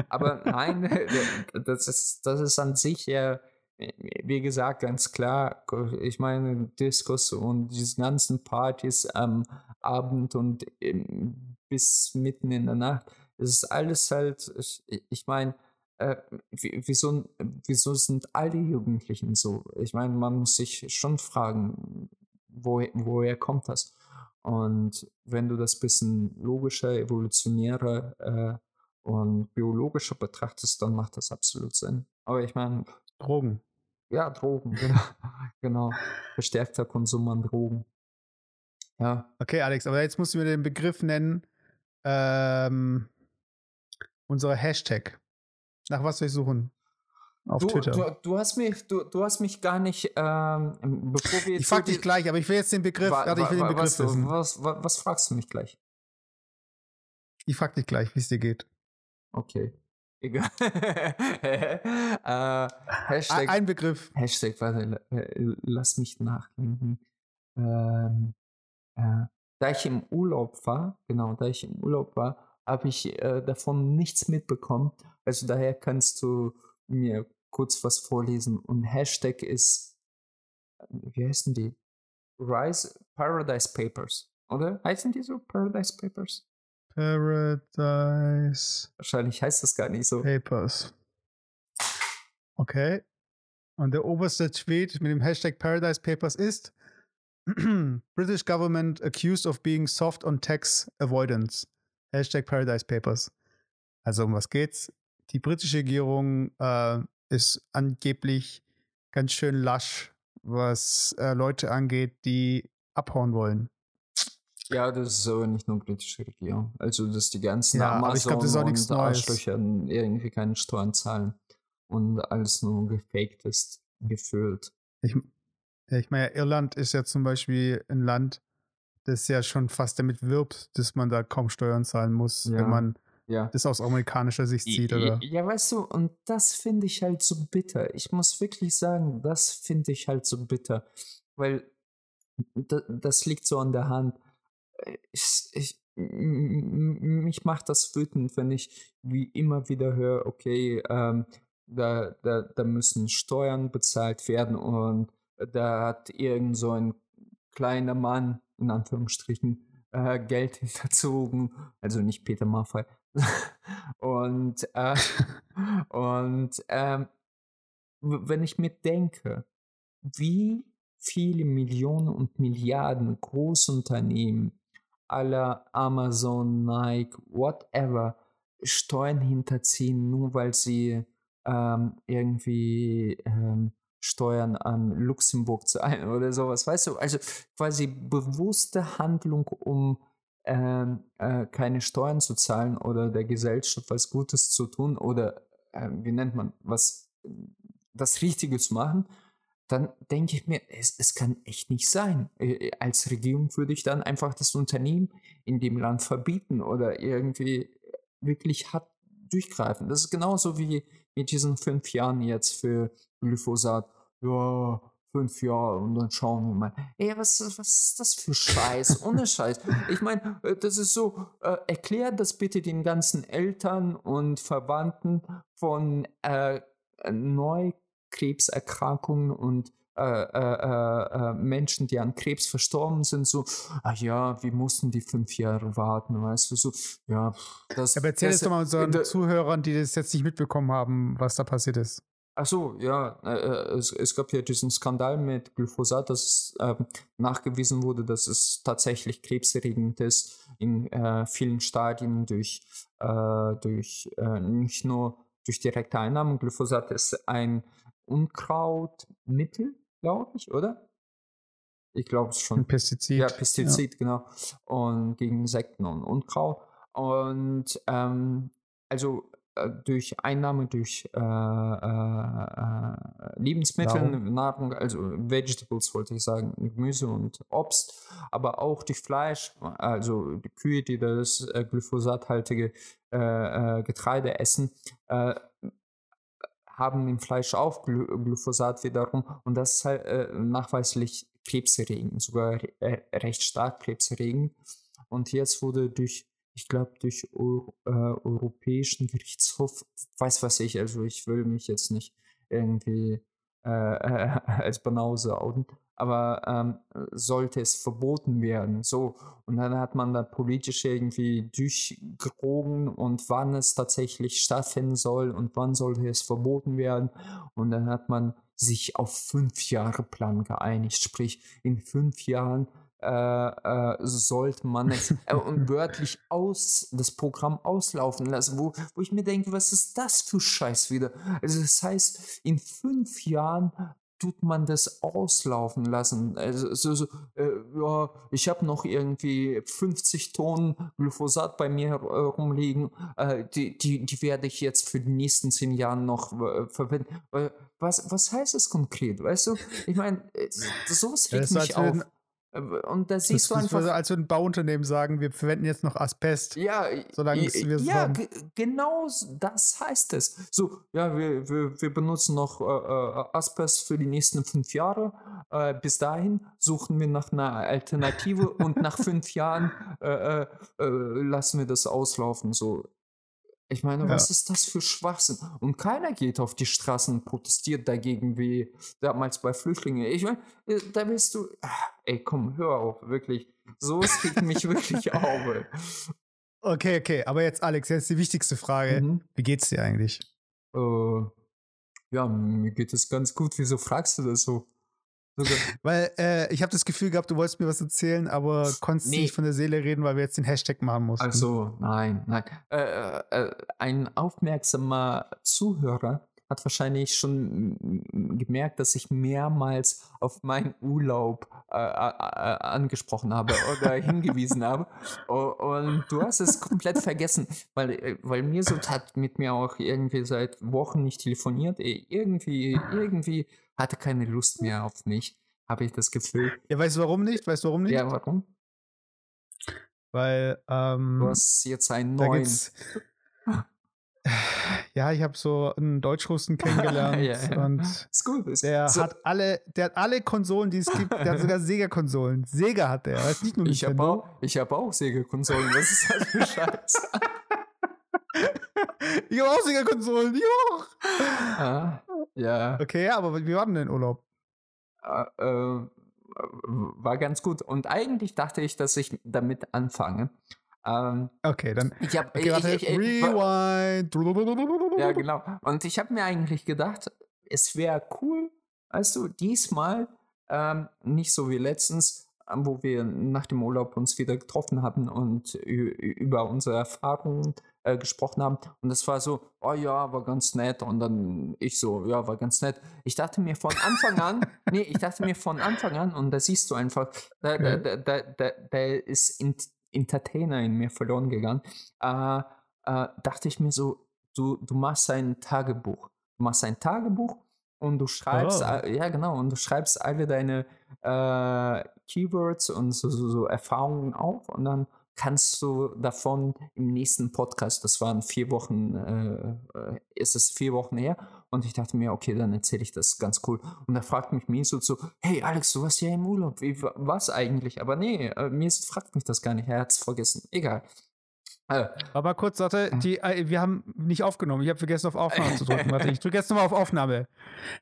Aber nein, das ist, das ist an sich ja, wie gesagt, ganz klar. Ich meine, Diskus und diese ganzen Partys am Abend und bis mitten in der Nacht, das ist alles halt, ich, ich meine, äh, wieso, wieso sind alle Jugendlichen so? Ich meine, man muss sich schon fragen, wo, woher kommt das? Und wenn du das bisschen logischer, evolutionärer äh, und biologischer betrachtest, dann macht das absolut Sinn. Aber ich meine. Drogen. Ja, Drogen, genau. genau. Verstärkter Konsum an Drogen. Ja. Okay, Alex, aber jetzt musst du mir den Begriff nennen. Ähm, unsere Hashtag. Nach was soll ich suchen? Auf du, Twitter. Du, du, hast mich, du, du hast mich gar nicht, ähm, bevor wir jetzt. Ich frag dich gleich, aber ich will jetzt den Begriff. Wa, warte, ich will den Begriff was, wissen. Was, was, was, fragst du mich gleich? Ich frag dich gleich, wie es dir geht. Okay. Egal. äh, Hashtag, Ein Begriff. Hashtag, warte, lass mich nachdenken. Ähm, äh, da ich im Urlaub war, genau, da ich im Urlaub war, habe ich äh, davon nichts mitbekommen. Also daher kannst du mir kurz was vorlesen. Und Hashtag ist, wie heißen die? Rise Paradise Papers, oder? Heißen die so Paradise Papers? Paradise. Wahrscheinlich heißt das gar nicht so. Papers. Okay. Und der oberste Tweet mit dem Hashtag Paradise Papers ist British government accused of being soft on tax avoidance. Hashtag Paradise Papers. Also um was geht's? Die britische Regierung äh, ist angeblich ganz schön lasch, was äh, Leute angeht, die abhauen wollen. Ja, das ist aber nicht nur britische Regierung. Also, dass die ganzen Ja, aber Amazon ich glaub, das ist auch nichts und Neues. Irgendwie keine Steuern zahlen und alles nur gefaked ist, gefühlt. Ich, ja, ich meine, Irland ist ja zum Beispiel ein Land, das ja schon fast damit wirbt, dass man da kaum Steuern zahlen muss, Ja. wenn man Ja. das aus amerikanischer Sicht sieht, oder? Ja, weißt du, und das finde ich halt so bitter. Ich muss wirklich sagen, das finde ich halt so bitter, weil da, das liegt so an der Hand. Ich, ich, mich macht das wütend, wenn ich wie immer wieder höre, okay, ähm, da, da, da müssen Steuern bezahlt werden und da hat irgend so ein kleiner Mann, in Anführungsstrichen, äh, Geld hinterzogen, also nicht Peter Maffay. und äh, und w- wenn ich mir denke, wie viele Millionen und Milliarden Großunternehmen aller Amazon, Nike, whatever, Steuern hinterziehen, nur weil sie ähm, irgendwie ähm, Steuern an Luxemburg zahlen oder sowas, weißt du? Also quasi bewusste Handlung, um ähm, äh, keine Steuern zu zahlen oder der Gesellschaft was Gutes zu tun oder äh, wie nennt man, was das Richtige zu machen, dann denke ich mir, es, es kann echt nicht sein. Äh, Als Regierung würde ich dann einfach das Unternehmen in dem Land verbieten oder irgendwie wirklich hart durchgreifen. Das ist genauso wie mit diesen fünf Jahren jetzt für Glyphosat. Ja, fünf Jahre und dann schauen wir mal. Ey, was, was ist das für Scheiß? Ohne Scheiß. Ich meine, äh, das ist so, äh, erklärt das bitte den ganzen Eltern und Verwandten von äh, Neukrebserkrankungen und äh, äh, äh, Menschen, die an Krebs verstorben sind, so, ah ja, wir mussten die fünf Jahre warten, weißt du, so, ja, das. Aber erzähl das, es doch mal unseren da- Zuhörern, die das jetzt nicht mitbekommen haben, was da passiert ist. Ach so, ja, äh, äh, es, es gab ja diesen Skandal mit Glyphosat, dass ähm, nachgewiesen wurde, dass es tatsächlich krebserregend ist in vielen Stadien durch, durch nicht nur durch direkte Einnahmen. Glyphosat ist ein Unkrautmittel, glaube ich, oder? Ich glaube es schon. Ein Pestizid. Ja, Pestizid, ja. genau. Und gegen Insekten und Unkraut. Und ähm, also äh, durch Einnahme durch äh, äh, Lebensmittel, Nahrung. Nahrung. also Vegetables wollte ich sagen, Gemüse und Obst, aber auch durch Fleisch, also die Kühe, die das äh, glyphosathaltige äh, Getreide essen, haben im Fleisch auch Glyphosat wiederum und das ist halt nachweislich krebserregend, sogar recht stark krebserregend. Und jetzt wurde durch ich glaube, durch Euro, äh, Europäischen Gerichtshof, weiß was ich, also ich will mich jetzt nicht irgendwie äh, äh, als Banause outen, aber ähm, sollte es verboten werden, so, und dann hat man da politisch irgendwie durchgerogen und wann es tatsächlich stattfinden soll und wann sollte es verboten werden, und dann hat man sich auf fünf Jahre Plan geeinigt, sprich in fünf Jahren äh, äh, sollte man es äh, wörtlich aus das Programm auslaufen lassen, wo, wo ich mir denke, was ist das für Scheiß wieder? Also das heißt, in fünf Jahren tut man das auslaufen lassen. Also so, so äh, ja, ich habe noch irgendwie 50 Tonnen Glyphosat bei mir äh, rumliegen, äh, die, die, die werde ich jetzt für die nächsten zehn Jahre noch äh, verwenden. was, was heißt das konkret? Weißt du, ich meine, äh, sowas regt mich auf. Äh, und da siehst das, du einfach. Das als ein Bauunternehmen sagen, wir verwenden jetzt noch Asbest. Ja, solange wir ja, genau das heißt es. So, ja, wir, wir, wir benutzen noch äh, äh, Asbest für die nächsten fünf Jahre. Äh, bis dahin suchen wir nach einer Alternative und nach fünf Jahren äh, äh, lassen wir das auslaufen. So, ich meine, ja. was ist das für Schwachsinn? Und keiner geht auf die Straßen und protestiert dagegen, wie damals bei Flüchtlingen. Ich meine, äh, da bist du. Ah, ey, komm, hör auf, wirklich. So es regt mich wirklich auf. Okay, okay, aber jetzt, Alex, jetzt die wichtigste Frage. Mhm. Wie geht's dir eigentlich? Äh, ja, mir geht es ganz gut. Wieso fragst du das so? Weil äh, ich habe das Gefühl gehabt, du wolltest mir was erzählen, aber konntest nee. nicht von der Seele reden, weil wir jetzt den Hashtag machen mussten. Also nein, nein. Äh, äh, ein aufmerksamer Zuhörer hat wahrscheinlich schon gemerkt, dass ich mehrmals auf meinen Urlaub äh, äh, angesprochen habe oder hingewiesen habe. Und du hast es komplett vergessen, weil, äh, weil mir so hat mit mir auch irgendwie seit Wochen nicht telefoniert. Irgendwie, irgendwie hatte keine Lust mehr auf mich, habe ich das Gefühl. Ja, weißt du warum nicht? Weißt du warum nicht? Ja, warum? Weil, ähm, Du hast jetzt einen neuen. Ja, ich habe so einen Deutschrussen kennengelernt ja, ja. und ist gut, ist der so. hat alle, der hat alle Konsolen, die es gibt. Der hat sogar Sega-Konsolen. Sega hat der, weiß nicht nur Ich habe auch, ich hab auch Sega-Konsolen. Was ist das für Scheiß? ich habe auch Sega-Konsolen. Ich auch. Ah. Ja. Okay, aber wie war denn dein Urlaub? Äh, äh, war ganz gut. Und eigentlich dachte ich, dass ich damit anfange. Ähm, okay, dann. Ich hab, okay, warte, ich, ich, Rewind. Ja, genau. Und ich habe mir eigentlich gedacht, es wäre cool, weißt du, diesmal ähm, nicht so wie letztens, wo wir nach dem Urlaub uns wieder getroffen haben und über unsere Erfahrungen äh, gesprochen haben. Und das war so, oh ja, war ganz nett. Und dann ich so, ja, war ganz nett. Ich dachte mir von Anfang an, nee, ich dachte mir von Anfang an, und da siehst du einfach, da, da, da, da, da, ist Entertainer in mir verloren gegangen. Äh, äh, dachte ich mir so, du, du machst ein Tagebuch. Du machst ein Tagebuch und du schreibst, oh. ja genau, und du schreibst alle deine äh, Keywords und so, so, so, Erfahrungen auf und dann kannst du davon im nächsten Podcast, das waren vier Wochen, äh, äh ist es vier Wochen her, und ich dachte mir, okay, dann erzähle ich das ganz cool. Und da fragt mich Miso so, hey Alex, du warst ja im Urlaub, wie was eigentlich? Aber nee, äh, fragt mich das gar nicht, er hat es vergessen. Egal. Also, Aber kurz, warte, die, äh, wir haben nicht aufgenommen. Ich habe vergessen, auf Aufnahme zu drücken. Warte, ich drücke jetzt nochmal auf Aufnahme.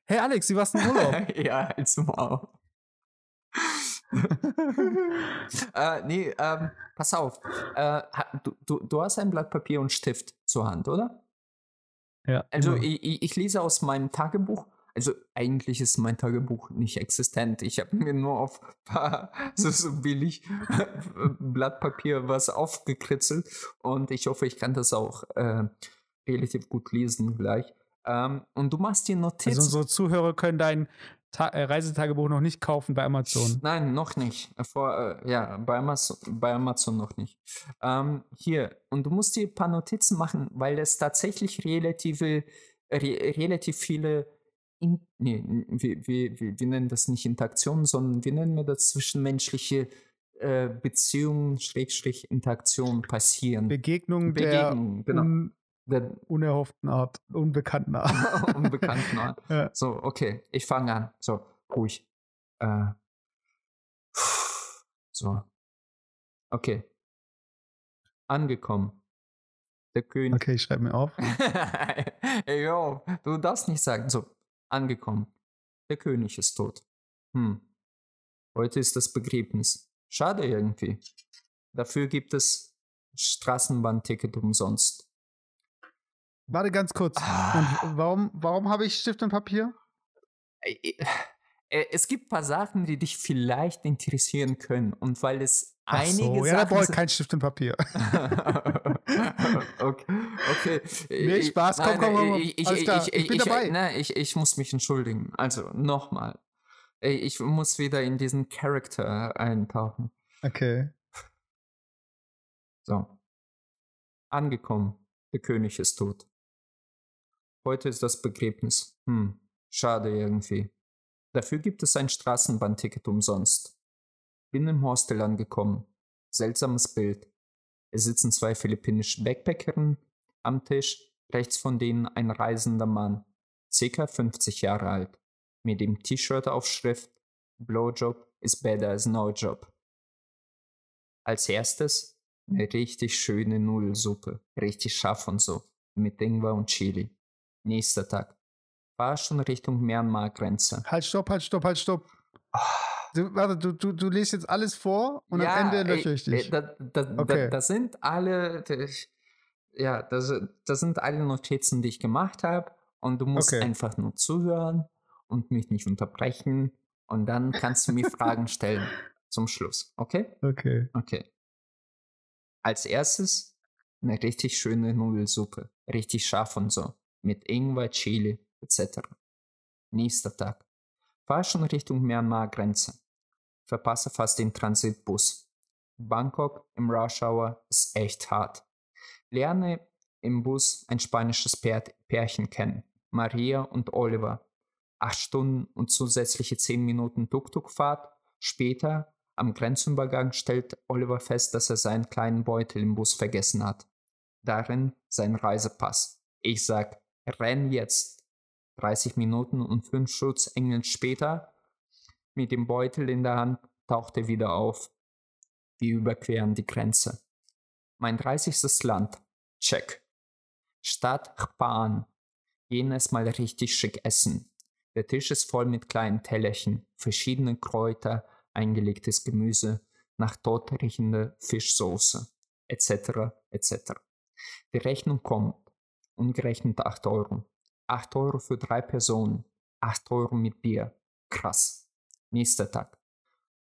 Hey Alex, wie warst du im Urlaub? ja, jetzt mal. äh, nee, ähm, pass auf. Äh, du, du, du hast ein Blatt Papier und Stift zur Hand, oder? Ja. Also ich, ich lese aus meinem Tagebuch. Also eigentlich ist mein Tagebuch nicht existent. Ich habe mir nur auf paar, so, so billig Blatt Papier was aufgekritzelt und ich hoffe, ich kann das auch äh, relativ gut lesen gleich. Ähm, und du machst dir Notizen. Also unsere Zuhörer können dein Ta äh, Reisetagebuch noch nicht kaufen bei Amazon. Nein, noch nicht. Vor, äh, ja, bei Amazon, bei Amazon noch nicht. Ähm, hier, und du musst dir ein paar Notizen machen, weil es tatsächlich relative, re relativ viele, in, nee, wir, wir, wir, wir nennen das nicht Interaktionen, sondern wir nennen wir das zwischenmenschliche äh, Beziehungen, Schrägstrich, Interaktionen passieren. Begegnungen Begegnungen, der genau. Der unerhofften Art, unbekannten Art. unbekannten Art. ja. So, okay, ich fange an. So, ruhig. Äh. So. Okay. Angekommen. Der König. Okay, ich schreibe mir auf. Ey, yo, du darfst nicht sagen. So, angekommen. Der König ist tot. Hm. Heute ist das Begräbnis. Schade irgendwie. Dafür gibt es Straßenbahnticket umsonst. Warte ganz kurz. Ah. Warum, warum habe ich Stift und Papier? Es gibt ein paar Sachen, die dich vielleicht interessieren können. Und weil es Ach einige so, ja, da Sachen brauche ich kein Stift und Papier. okay. okay. Nee, Ich- Spaß. Komm, nein, komm, komm. Ich, ich, ich, ich, bin dabei. Nein, ich, ich muss mich entschuldigen. Also, nochmal. Ich muss wieder in diesen Charakter eintauchen. Okay. So. Angekommen. Der König ist tot. Heute ist das Begräbnis. Hm, schade irgendwie. Dafür gibt es ein Straßenbahnticket umsonst. Bin im Hostel angekommen. Seltsames Bild. Es sitzen zwei philippinische Backpackerinnen am Tisch, rechts von denen ein reisender Mann, circa 50 Jahre alt, mit dem T-Shirt auf Schrift Blowjob is better as no job. Als erstes eine richtig schöne Nudelsuppe, richtig scharf und so, mit Ingwer und Chili. Nächster Tag. War schon Richtung Myanmar-Grenze. Halt, stopp, halt, stopp, halt, stopp. Du, warte, du, du, du liest jetzt alles vor und Ja, am Ende lösche ich dich. Da, da, Okay. da sind alle, da- ja, das, das sind alle Notizen, die ich gemacht habe. Und du musst Okay. einfach nur zuhören und mich nicht unterbrechen. Und dann kannst du mir Fragen stellen zum Schluss. Okay? Okay. Okay. Als erstes eine richtig schöne Nudelsuppe. Richtig scharf und so. Mit Ingwer, Chili etc. Nächster Tag. Fahr schon Richtung Myanmar-Grenze. Verpasse fast den Transitbus. Bangkok im Rush Hour ist echt hart. Lerne im Bus ein spanisches Pär Pärchen kennen. Maria und Oliver. Acht Stunden und zusätzliche zehn Minuten Tuk-Tuk-Fahrt. Später am Grenzübergang stellt Oliver fest, dass er seinen kleinen Beutel im Bus vergessen hat. Darin sein Reisepass. Ich sag, renn jetzt. 30 Minuten und fünf Schutzengel später, mit dem Beutel in der Hand, taucht er wieder auf. Wir überqueren die Grenze. Mein 30. Land. Check. Stadt Chpan. Jenes Mal richtig schick essen. Der Tisch ist voll mit kleinen Tellerchen, verschiedene Kräuter, eingelegtes Gemüse, nach tot riechende Fischsoße, etc., etc. Die Rechnung kommt, umgerechnet 8 Euro. 8 Euro für drei Personen, 8 Euro mit Bier. Krass. Nächster Tag.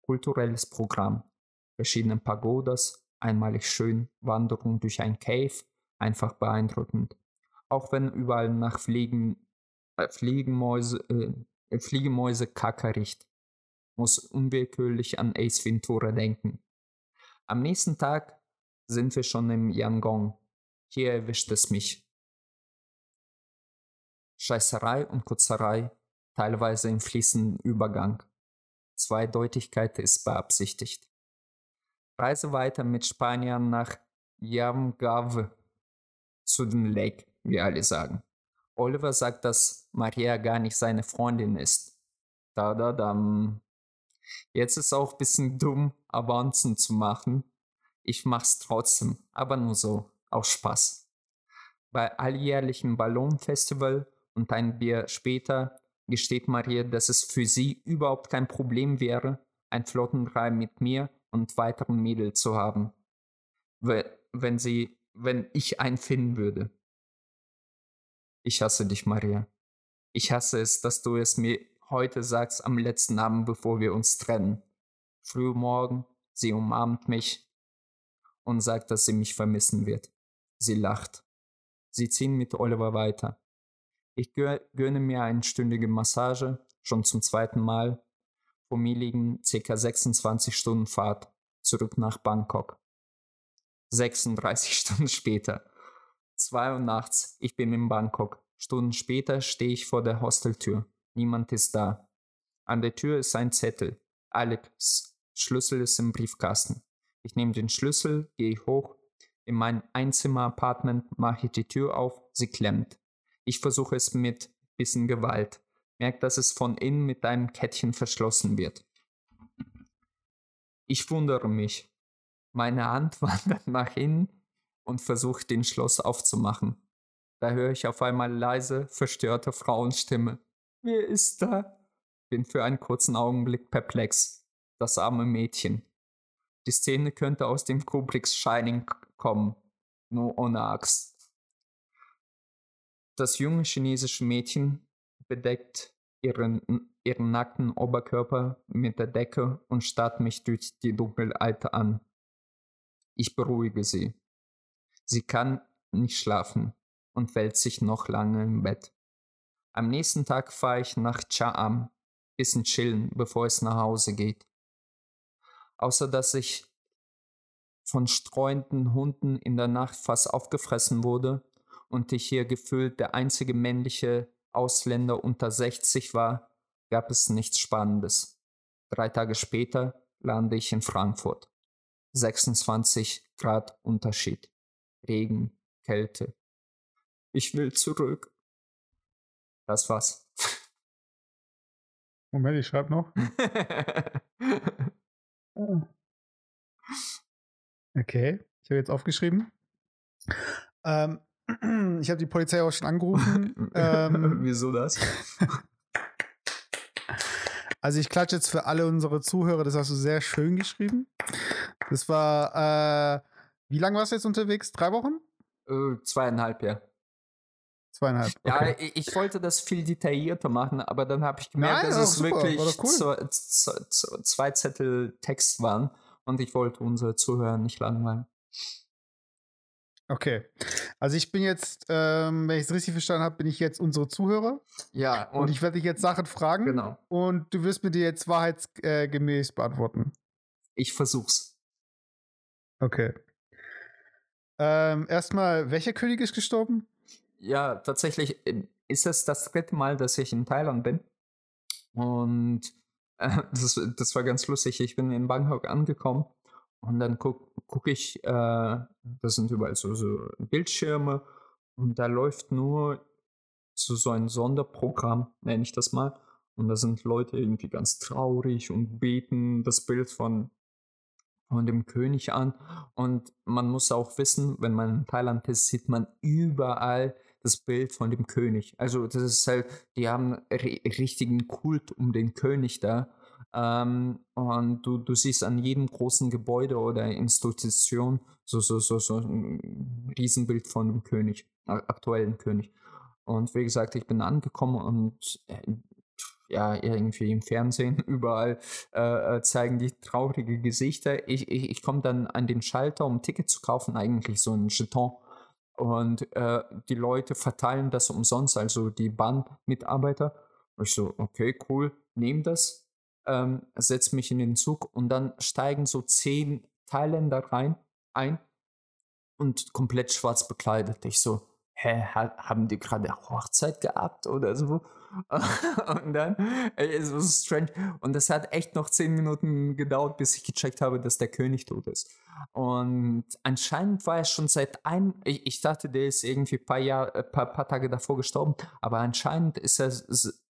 Kulturelles Programm. Verschiedene Pagodas, einmalig schön, Wanderung durch ein Cave, einfach beeindruckend. Auch wenn überall nach Fliegen, äh, Fliegenmäuse, äh, Fliegemäuse Kacke riecht muss unwillkürlich an Ace Ventura denken. Am nächsten Tag sind wir schon im Yangon. Hier erwischt es mich. Scheißerei und Kutzerei, teilweise im fließenden Übergang. Zweideutigkeit ist beabsichtigt. Reise weiter mit Spaniern nach Yamgave zu den Lake, wie alle sagen. Oliver sagt, dass Maria gar nicht seine Freundin ist. Da da dam. Jetzt ist auch ein bisschen dumm, Avancen zu machen. Ich mach's trotzdem, aber nur so, aus Spaß. Bei alljährlichen Ballonfestival und ein Bier später gesteht Maria, dass es für sie überhaupt kein Problem wäre, ein Flottenbrei mit mir und weiteren Mädel zu haben. We- Wenn sie, wenn ich einen finden würde. Ich hasse dich, Maria. Ich hasse es, dass du es mir heute sagst am letzten Abend, bevor wir uns trennen. Früh morgen, sie umarmt mich und sagt, dass sie mich vermissen wird. Sie lacht. Sie ziehen mit Oliver weiter. Ich gö- gönne mir eine stündige Massage, schon zum zweiten Mal. Vor mir liegen ca. 26 Stunden Fahrt zurück nach Bangkok. 36 Stunden später. 2 Uhr nachts, ich bin in Bangkok. Stunden später stehe ich vor der Hosteltür. Niemand ist da. An der Tür ist ein Zettel. Alex, Schlüssel ist im Briefkasten. Ich nehme den Schlüssel, gehe hoch. In mein Einzimmer-Apartment mache ich die Tür auf, sie klemmt. Ich versuche es mit bisschen Gewalt. Merke, dass es von innen mit einem Kettchen verschlossen wird. Ich wundere mich. Meine Hand wandert nach innen und versucht den Schloss aufzumachen. Da höre ich auf einmal leise, verstörte Frauenstimme. Wer ist da? Bin für einen kurzen Augenblick perplex. Das arme Mädchen. Die Szene könnte aus dem Kubricks Shining kommen, nur ohne Axt. Das junge chinesische Mädchen bedeckt ihren, ihren nackten Oberkörper mit der Decke und starrt mich durch die Dunkelheit an. Ich beruhige sie. Sie kann nicht schlafen und wälzt sich noch lange im Bett. Am nächsten Tag fahre ich nach Cha'am, bisschen chillen, bevor es nach Hause geht. Außer dass ich von streuenden Hunden in der Nacht fast aufgefressen wurde und ich hier gefühlt der einzige männliche Ausländer unter 60 war, gab es nichts Spannendes. Drei Tage später lande ich in Frankfurt. 26 Grad Unterschied. Regen, Kälte. Ich will zurück. Das war's. Moment, ich schreibe noch. okay, ich habe jetzt aufgeschrieben. Ähm, ich habe die Polizei auch schon angerufen. ähm, Wieso das? also ich klatsche jetzt für alle unsere Zuhörer, das hast du sehr schön geschrieben. Das war, äh, wie lange warst du jetzt unterwegs? Drei Wochen? Äh, zweieinhalb, ja. Zweieinhalb. Okay. Ja, ich, wollte das viel detaillierter machen, aber dann habe ich gemerkt, Nein, dass es super, wirklich cool. zwei, zwei Zettel Text waren und ich wollte unsere Zuhörer nicht langweilen. Okay. Also ich bin jetzt, ähm, wenn ich es richtig verstanden habe, bin ich jetzt unsere Zuhörer. Ja. Und, und ich werde dich jetzt Sachen fragen. Genau. Und du wirst mir die jetzt wahrheitsgemäß beantworten. Ich versuch's. Okay. Ähm, erstmal, welcher König ist gestorben? Ja, tatsächlich ähm, ist es das dritte Mal, dass ich in Thailand bin. Und äh, das, das war ganz lustig. Ich bin in Bangkok angekommen und dann gucke guck ich, äh, das sind überall so, so Bildschirme und da läuft nur so, so ein Sonderprogramm, nenne ich das mal. Und da sind Leute irgendwie ganz traurig und beten das Bild von, von dem König an. Und man muss auch wissen, wenn man in Thailand ist, sieht man überall das Bild von dem König. Also das ist halt, die haben richtigen Kult um den König da. Ähm, und du, du siehst an jedem großen Gebäude oder Institution so, so, so, so ein Riesenbild von dem König, aktuellen König. Und wie gesagt, ich bin angekommen und äh, ja, irgendwie im Fernsehen überall äh, äh, zeigen die traurige Gesichter. Ich, ich, ich komme dann an den Schalter, um ein Ticket zu kaufen, eigentlich so ein Jeton. Und äh, die Leute verteilen das umsonst, also die Bahnmitarbeiter. Ich so, okay, cool, nehme das, ähm, setze mich in den Zug und dann steigen so zehn Thailänder rein, ein und komplett schwarz bekleidet. Ich so, hä, haben die gerade Hochzeit gehabt oder so? und dann, ey, es war so strange. Und das hat echt noch zehn Minuten gedauert, bis ich gecheckt habe, dass der König tot ist. Und anscheinend war er schon seit einem, ich, ich dachte, der ist irgendwie ein paar, Jahr, äh, paar, paar Tage davor gestorben, aber anscheinend ist er,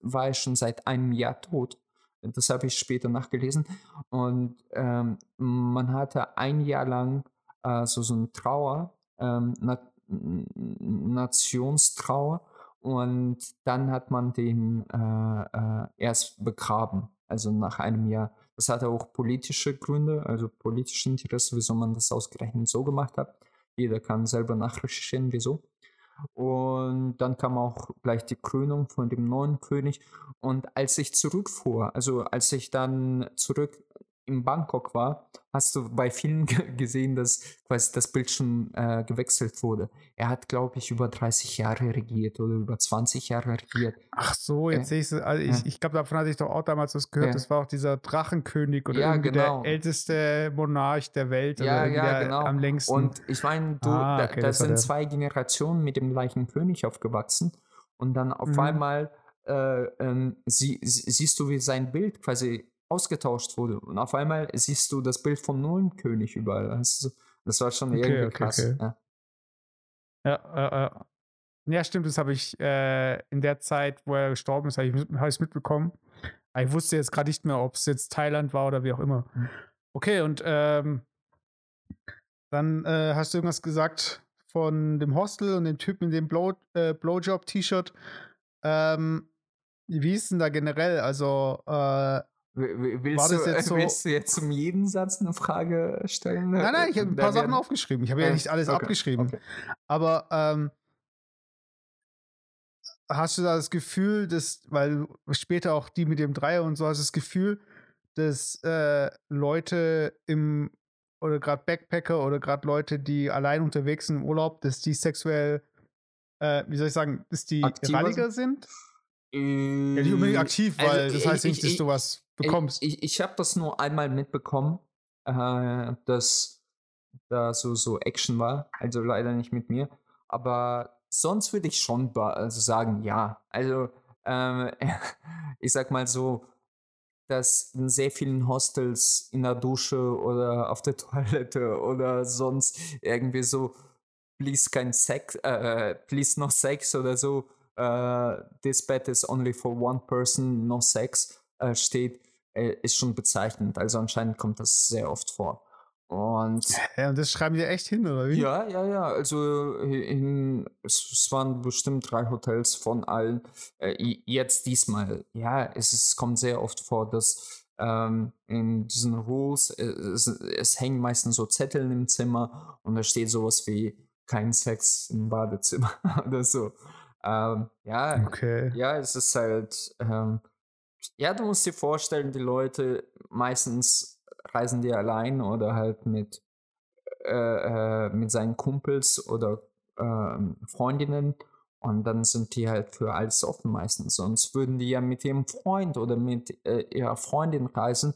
war er schon seit einem Jahr tot. Das habe ich später nachgelesen. Und ähm, man hatte ein Jahr lang äh, so, so eine Trauer, ähm, Na Nationstrauer. Und dann hat man den äh, äh, erst begraben, also nach einem Jahr. Das hatte auch politische Gründe, also politische Interesse, wieso man das ausgerechnet so gemacht hat. Jeder kann selber nachrecherchieren, wieso. Und dann kam auch gleich die Krönung von dem neuen König. Und als ich zurückfuhr, also als ich dann zurück in Bangkok war, hast du bei vielen gesehen, dass quasi das Bild schon äh, gewechselt wurde. Er hat, glaube ich, über 30 Jahre regiert oder über 20 Jahre regiert. Ach so, jetzt äh, sehe ich es. Also ich, ich glaube, davon hatte ich doch auch damals was gehört. Das war auch dieser Drachenkönig oder ja, genau. der älteste Monarch der Welt. Ja, ja, genau. Am längsten. Und ich meine, du, ah, okay, da, da sind zwei Generationen mit dem gleichen König aufgewachsen. Und dann auf mhm. einmal äh, ähm, sie, siehst du, wie sein Bild quasi ausgetauscht wurde. Und auf einmal siehst du das Bild vom neuen König überall. Das, war schon okay, irgendwie okay, krass. Okay. Ja. Ja, äh, ja, stimmt, das habe ich äh, in der Zeit, wo er gestorben ist, habe ich es mitbekommen. Aber ich wusste jetzt gerade nicht mehr, ob es jetzt Thailand war oder wie auch immer. Mhm. Okay, und ähm, dann äh, hast du irgendwas gesagt von dem Hostel und dem Typen in dem Blow, äh, Blowjob-T-Shirt. Ähm, wie ist denn da generell? Also, äh, Willst, du, jetzt so willst du jetzt zum jeden Satz eine Frage stellen? Nein, nein, ich habe ein paar Sachen aufgeschrieben. Ich habe ja nicht alles okay, abgeschrieben. Okay. Aber ähm, hast du da das Gefühl, dass, weil später auch die mit dem Dreier und so, hast du das Gefühl, dass äh, Leute im, oder gerade Backpacker oder gerade Leute, die allein unterwegs sind im Urlaub, dass die sexuell, äh, wie soll ich sagen, dass die ralliger sind? Äh, ja, nicht unbedingt aktiv, weil also, das heißt nicht, dass du was bekommst. Ich, ich habe das nur einmal mitbekommen, äh, dass da so, so Action war. Also leider nicht mit mir. Aber sonst würde ich schon also sagen, ja. Also ähm, ich sag mal so, dass in sehr vielen Hostels in der Dusche oder auf der Toilette oder sonst irgendwie so, please kein Sex, äh, please no Sex oder so, äh, this bed is only for one person, no Sex äh, steht, äh, ist schon bezeichnend. Also anscheinend kommt das sehr oft vor. Und, ja, und das schreiben die echt hin, oder wie? Ja, ja, ja. Also in, es, es waren bestimmt drei Hotels von allen. Äh, jetzt diesmal, ja, es, es kommt sehr oft vor, dass ähm, in diesen Rules, äh, es, es, hängen meistens so Zettel im Zimmer und da steht sowas wie kein Sex im Badezimmer oder so. Ähm, ja, okay. ja, es ist halt, ähm, ja, du musst dir vorstellen, die Leute meistens reisen die allein oder halt mit, äh, äh, mit seinen Kumpels oder äh, Freundinnen und dann sind die halt für alles offen meistens. Sonst würden die ja mit ihrem Freund oder mit äh, ihrer Freundin reisen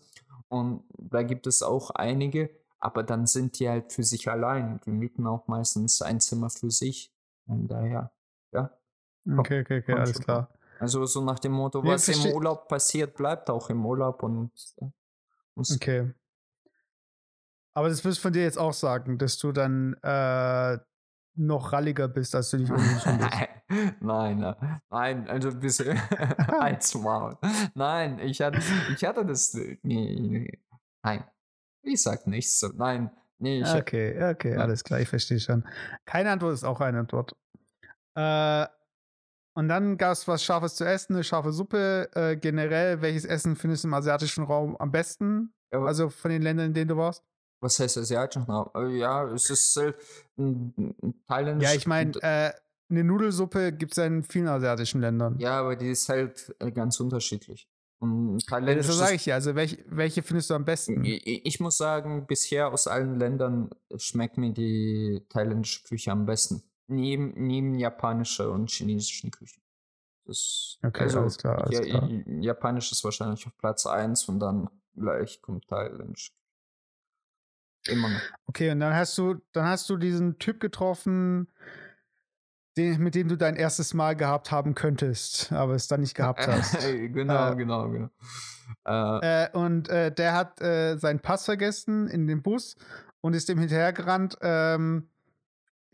und da gibt es auch einige, aber dann sind die halt für sich allein. Die mieten auch meistens ein Zimmer für sich und daher, ja. Okay, okay, okay, alles klar. Also so nach dem Motto, ja, was im Urlaub passiert, bleibt auch im Urlaub und ja, Okay. Aber das wirst du von dir jetzt auch sagen, dass du dann äh, noch ralliger bist, als du dich ohnehin schon bist. nein, nein, nein, also ein bisschen Maul. Nein, ich hatte, ich hatte das. Nee, nee, nein, ich sag nichts. Nein, nee, ich Okay, okay, alles klar, ich verstehe schon. Keine Antwort ist auch eine Antwort. Äh, und dann gab es was Scharfes zu essen, eine scharfe Suppe. Äh, generell, welches Essen findest du im asiatischen Raum am besten? Ja, also von den Ländern, in denen du warst? Was heißt asiatischen Raum? Äh, ja, es ist ein, ein thailändisch. Ja, ich meine, äh, eine Nudelsuppe gibt es ja in vielen asiatischen Ländern. Ja, aber die ist halt äh, ganz unterschiedlich. Und thailändisch. Ja, das sage ich ja. Also, welche, welche findest du am besten? Ich, ich, muss sagen, bisher aus allen Ländern schmeckt mir die thailändische Küche am besten. Neben, neben japanischer und chinesischen Küche. Das, okay, also, alles klar. Alles ja, klar. Japanisch ist wahrscheinlich auf Platz 1 und dann gleich kommt Thailändisch. Immer noch. Okay, und dann hast du, dann hast du diesen Typ getroffen, den, mit dem du dein erstes Mal gehabt haben könntest, aber es dann nicht gehabt hast. genau, äh, genau, genau. Äh, äh, und äh, der hat äh, seinen Pass vergessen in dem Bus und ist dem hinterhergerannt. Ähm,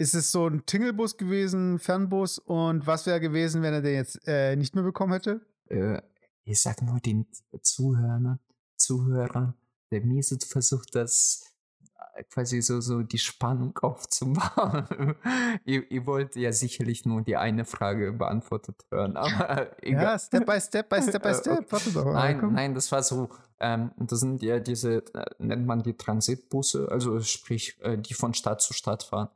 ist es so ein Tingelbus gewesen, Fernbus? Und was wäre gewesen, wenn er den jetzt äh, nicht mehr bekommen hätte? Äh, ich sag nur den Zuhörern, Zuhörern, der Miese versucht, das äh, quasi so, so die Spannung aufzubauen. ihr, ihr, wollt ja sicherlich nur die eine Frage beantwortet hören, aber egal. Ja, Step by Step by Step by äh, Step. Okay. Warte doch. Nein, komm. nein, das war so, ähm, das sind ja diese, äh, nennt man die Transitbusse, also sprich, die von Stadt zu Stadt fahren.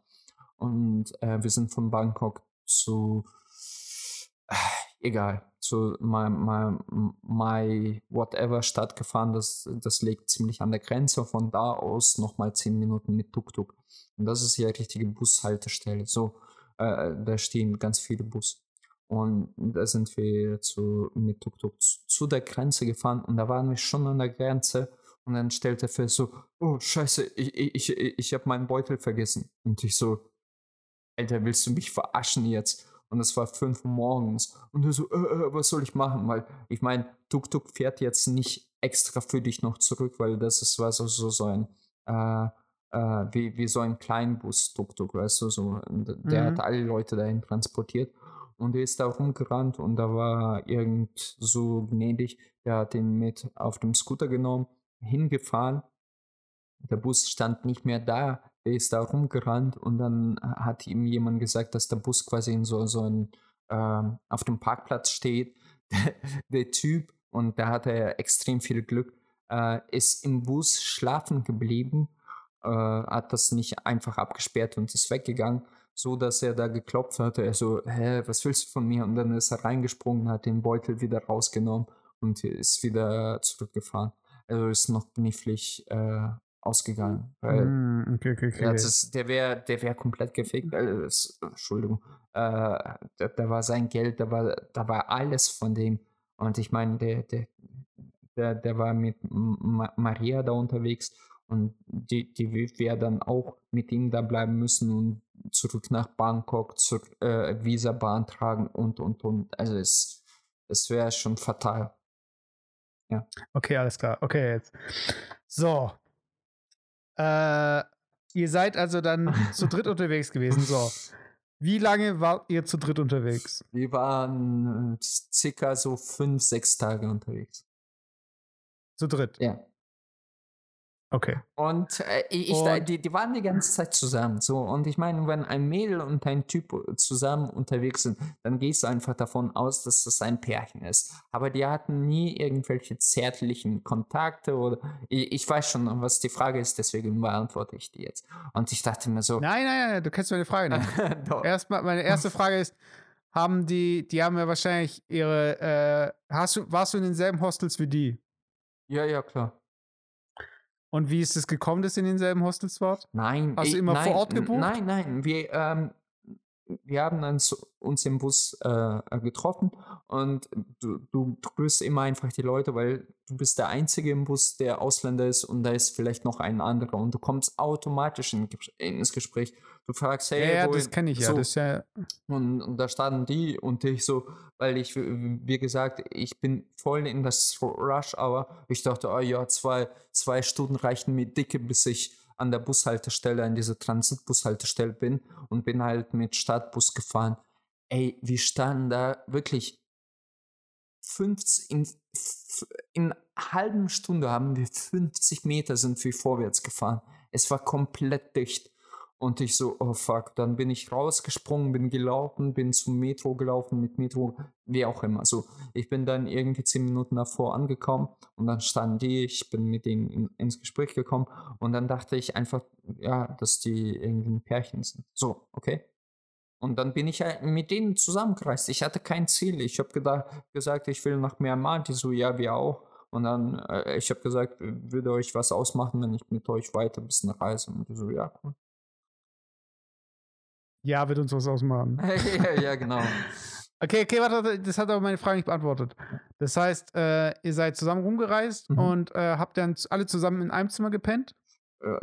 Und äh, wir sind von Bangkok zu, äh, egal, zu my, my, my whatever Stadt gefahren. Das, das liegt ziemlich an der Grenze. Von da aus nochmal zehn Minuten mit Tuk-Tuk. Und das ist ja richtige Bushaltestelle. So, äh, da stehen ganz viele Bus. Und da sind wir zu, mit Tuk-Tuk zu, zu der Grenze gefahren und da waren wir schon an der Grenze und dann stellte er fest so, oh scheiße, ich, ich, ich, ich habe meinen Beutel vergessen. Und ich so, Alter, willst du mich verarschen jetzt? Und es war fünf Uhr morgens. Und er so, äh, äh, was soll ich machen? Weil ich meine, Tuk-Tuk fährt jetzt nicht extra für dich noch zurück, weil das ist was so, so, so ein, äh, äh, wie, wie so ein Kleinbus Tuk-Tuk, weißt du, so, der mhm. hat alle Leute dahin transportiert. Und er ist da rumgerannt und da war irgend so gnädig, der hat ihn mit auf dem Scooter genommen, hingefahren. Der Bus stand nicht mehr da, ist da rumgerannt und dann hat ihm jemand gesagt, dass der Bus quasi in so, so ein, äh, auf dem Parkplatz steht. der Typ, und da hatte er extrem viel Glück, äh, ist im Bus schlafen geblieben, äh, hat das nicht einfach abgesperrt und ist weggegangen so dass er da geklopft hatte. Er so, hä, was willst du von mir? Und dann ist er reingesprungen, hat den Beutel wieder rausgenommen und ist wieder zurückgefaffen. Also ist noch knifflig äh, ausgegangen. Weil mm, okay, okay, okay. Ja, das, der wäre der wär komplett gefickt. Das, Entschuldigung. Äh, da, da, war sein Geld, da war, da war alles von dem. Und ich meine, der, der, der, der war mit Ma Maria da unterwegs und die, die wäre dann auch mit ihm da bleiben müssen und zurück nach Bangkok, zur äh, Visa beantragen und, und, und. Also es, es wäre schon fatal. Ja. Okay, alles klar. Okay, jetzt. So. Äh, ihr seid also dann zu dritt unterwegs gewesen. So. Wie lange wart ihr zu dritt unterwegs? Wir waren äh, circa so fünf, sechs Tage unterwegs. Zu dritt? Ja. Okay. Und äh, ich, und die, die waren die ganze Zeit zusammen. So, und ich meine, wenn ein Mädel und ein Typ zusammen unterwegs sind, dann gehst du einfach davon aus, dass das ein Pärchen ist. Aber die hatten nie irgendwelche zärtlichen Kontakte oder ich, ich weiß schon, was die Frage ist, deswegen beantworte ich die jetzt. Und ich dachte mir so. Nein, nein, nein, du kennst meine Frage nicht. Erstmal, meine erste Frage ist, haben die, die haben ja wahrscheinlich ihre, äh, hast du, warst du in denselben Hostels wie die? Ja, ja, klar. Und wie ist es gekommen, dass ihr in denselben Hostels wart? Nein. Hast du immer nein, vor Ort gebucht? Nein, nein. Wir, ähm, wir haben uns, uns im Bus äh, getroffen und du, du grüßt immer einfach die Leute, weil du bist der Einzige im Bus, der Ausländer ist und da ist vielleicht noch ein anderer und du kommst automatisch in, ins Gespräch. Du fragst, hey, ja, ja das kenne ich ja, so. das ja. Und, und, da standen die und ich so, weil ich, wie gesagt, ich bin voll in das Rush Hour. Ich dachte, oh ja, zwei, zwei Stunden reichen mir dicke, bis ich an der Bushaltestelle, an dieser Transitbushaltestelle bin und bin halt mit Stadtbus gefahren. Ey, wir standen da wirklich 50, in, in einer halben Stunde haben wir 50 Meter sind wir vorwärts gefahren. Es war komplett dicht. Und ich so, oh fuck, dann bin ich rausgesprungen, bin gelaufen, bin zum Metro gelaufen, mit Metro, wie auch immer. So, ich bin dann irgendwie zehn Minuten davor angekommen und dann standen die, ich bin mit denen in, ins Gespräch gekommen und dann dachte ich einfach, ja, dass die irgendwie ein Pärchen sind. So, okay. Und dann bin ich ja mit denen zusammengereist. Ich hatte kein Ziel. Ich habe gesagt, ich will nach Myanmar. Die so, ja, wir auch. Und dann, äh, ich habe gesagt, würde euch was ausmachen, wenn ich mit euch weiter ein bisschen reise. Und die so, ja, cool. Ja, wird uns was ausmachen. ja, ja, genau. Okay, okay, warte, das hat aber meine Frage nicht beantwortet. Das heißt, äh, ihr seid zusammen rumgereist mhm. und äh, habt dann alle zusammen in einem Zimmer gepennt? Äh,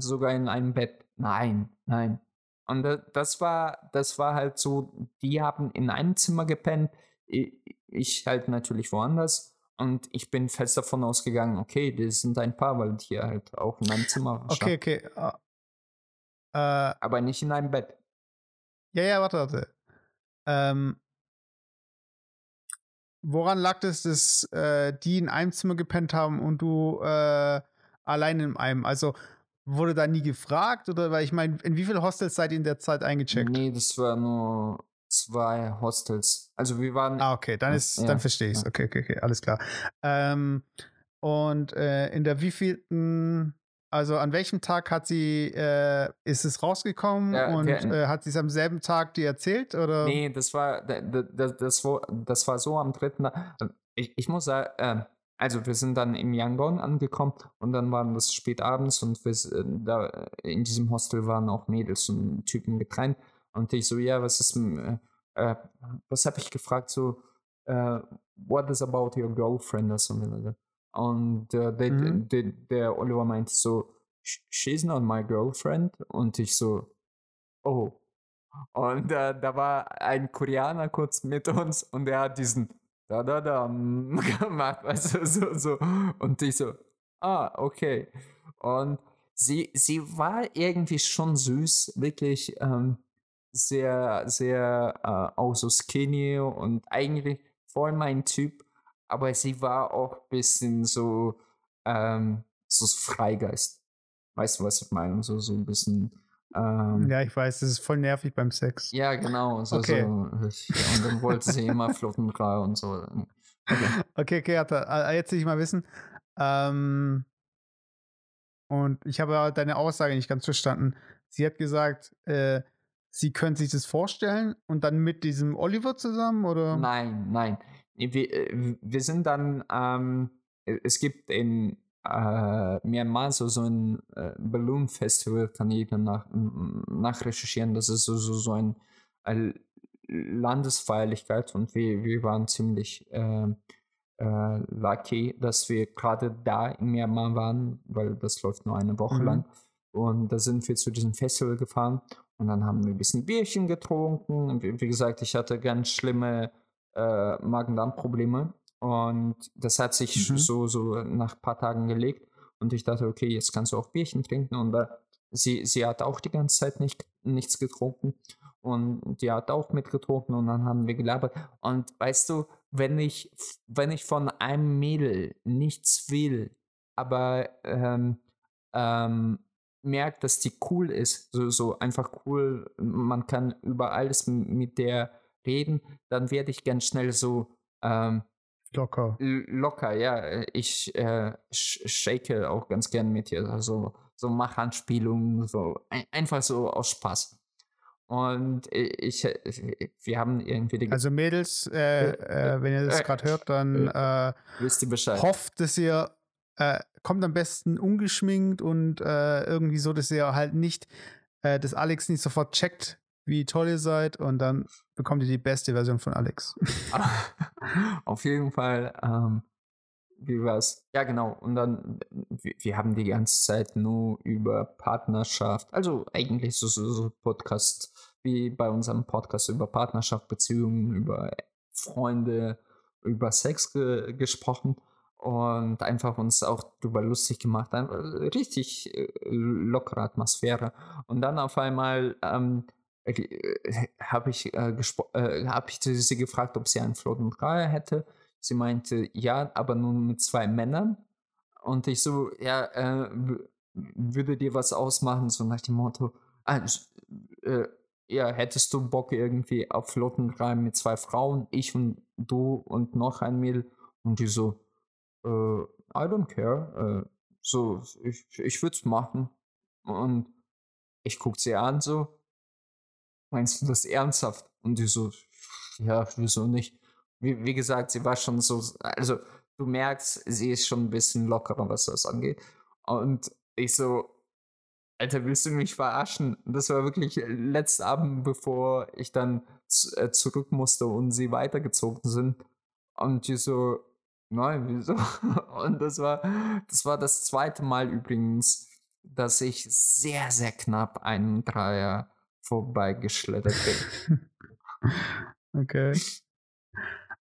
sogar in einem Bett. Nein, nein. Und das war, das war halt so, die haben in einem Zimmer gepennt, ich halt natürlich woanders. Und ich bin fest davon ausgegangen, okay, die sind ein Paar, weil die halt auch in einem Zimmer waren. Okay, okay. Uh, uh, Aber nicht in einem Bett. Ja, ja, warte, warte. Ähm, woran lag es, dass äh, die in einem Zimmer gepennt haben und du äh, allein in einem? Also wurde da nie gefragt oder weil ich meine, in wie viele Hostels seid ihr in der Zeit eingecheckt? Nee, das war nur zwei Hostels. Also wir waren. Ah, okay, dann ist, ja, dann verstehe ich es. Ja. Okay, okay, okay, alles klar. Ähm, und äh, in der wievielten also an welchem Tag hat sie, äh, ist es rausgekommen Ja, und äh, hat sie es am selben Tag dir erzählt? Oder? Nee, das war, da- da- das, das, das war so am dritten. Tag. Ich, ich muss sagen, ähm, also wir sind dann in Yangon angekommen und dann waren das spät abends und wir, äh, da in diesem Hostel waren auch Mädels und Typen getrennt. Und ich so, ja, was ist, äh, äh, was habe ich gefragt, so, äh, what is about your girlfriend oder so. Und äh, der, Mhm. der, der Oliver meinte so, "Sh- she's not my girlfriend. Und ich so, oh. Und äh, da war ein Koreaner kurz mit uns und der hat diesen da da da gemacht, also so so und ich so ah okay und sie sie war irgendwie schon süß, wirklich ähm, sehr sehr äh, auch so skinny und eigentlich voll mein Typ, aber sie war auch ein bisschen so ähm, so Freigeist. Weißt du, was ich meine? So so ein bisschen ähm, Ja, ich weiß, das ist voll nervig beim Sex. ja, genau. So, Okay. so, ich, und dann wollte sie immer Flottenra und so. Okay. Okay, okay, äh, jetzt will ich mal wissen. Ähm, und ich habe deine Aussage nicht ganz verstanden. Sie hat gesagt, äh, sie könnte sich das vorstellen und dann mit diesem Oliver zusammen, oder? Nein, nein. Wir, äh, wir sind dann, ähm, es gibt in äh, Myanmar so, so ein äh, Balloon Festival, kann jeder nach, nachrecherchieren. Das ist so, so, so ein äh, Landesfeierlichkeit und wir, wir waren ziemlich äh, äh, lucky, dass wir gerade da in Myanmar waren, weil das läuft nur eine Woche Mhm. lang. Und da sind wir zu diesem Festival gefahren und dann haben wir ein bisschen Bierchen getrunken. Und Wie, wie gesagt, ich hatte ganz schlimme äh, Magen-Darm-Probleme und das hat sich Mhm. so, so nach ein paar Tagen gelegt. Und ich dachte, okay, jetzt kannst du auch Bierchen trinken. Und äh, sie, sie hat auch die ganze Zeit nicht, nichts getrunken. Und die hat auch mitgetrunken und dann haben wir gelabert. Und weißt du, wenn ich, wenn ich von einem Mädel nichts will, aber ähm, ähm, merkt, dass die cool ist, so, so einfach cool, man kann über alles mit der reden, dann werde ich ganz schnell so ähm, Locker. locker, ja. Ich äh, sh shake auch ganz gern mit ihr, also so Machanspielungen, so ein, einfach so aus Spaß. Und ich, ich wir haben irgendwie die Also Mädels, äh, äh, wenn ihr das äh, gerade hört, dann äh, wisst ihr Bescheid. hofft, dass ihr äh, kommt am besten ungeschminkt und äh, irgendwie so, dass ihr halt nicht, äh, dass Alex nicht sofort checkt, wie toll ihr seid und dann bekommt ihr die beste Version von Alex. Auf jeden Fall, ähm, wie war's? Ja, genau. Und dann, wir, haben die ganze Zeit nur über Partnerschaft, also eigentlich so, so, so Podcast, wie bei unserem Podcast über Partnerschaft, Beziehungen, über Freunde, über Sex ge gesprochen und einfach uns auch darüber lustig gemacht. Richtig äh, lockere Atmosphäre. Und dann auf einmal ähm, habe ich, äh, äh, hab ich sie gefragt, ob sie einen flotten Dreier hätte. Sie meinte, ja, aber nur mit zwei Männern. Und ich so, ja, äh, würde dir was ausmachen, so nach dem Motto, ah, äh, ja, hättest du Bock irgendwie auf flotten Dreier mit zwei Frauen, ich und du und noch ein Mädel? Und die so, äh, I don't care. Äh, so, ich, ich würde es machen. Und ich guck sie an so, meinst du das ernsthaft? Und die so, ja, wieso nicht? Wie, wie gesagt, sie war schon so, also du merkst, sie ist schon ein bisschen lockerer, was das angeht. Und ich so, Alter, willst du mich verarschen? Das war wirklich letzten Abend, bevor ich dann äh, zurück musste und sie weitergezogen sind. Und die so, nein, wieso? Und das war, das war das zweite Mal übrigens, dass ich sehr, sehr knapp einen Dreier vorbeigeschlittert bin. okay.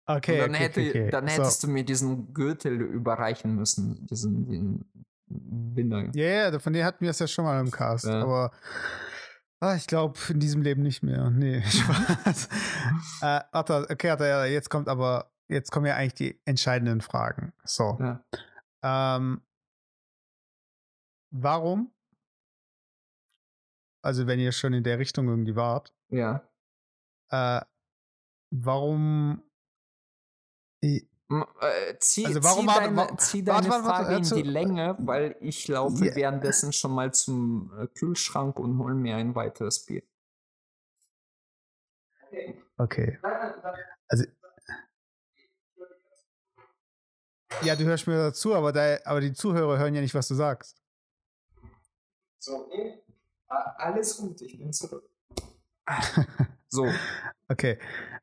Okay, Und dann, okay, hätte, okay, dann So. hättest du mir diesen Gürtel überreichen müssen, diesen, diesen Binder. Ja, ja, von dir hatten wir es ja schon mal im Cast, Ja. aber ah, ich glaube in diesem Leben nicht mehr. Nee, Spaß. äh, Atta, okay, Atta, jetzt kommt aber, jetzt kommen ja eigentlich die entscheidenden Fragen. So. Ja. Ähm, warum? Also, wenn ihr schon in der Richtung irgendwie wart, ja. äh, warum Äh, zieh, Also warum zieh deine, wa- zieh warte, deine warte, warte, Frage in also- die Länge, weil ich laufe Ja. währenddessen schon mal zum äh, Kühlschrank und hole mir ein weiteres Bier. Okay. Ja, du hörst mir dazu, aber, da, aber die Zuhörer hören ja nicht, was du sagst. So, alles gut, ich bin zurück. so, Okay.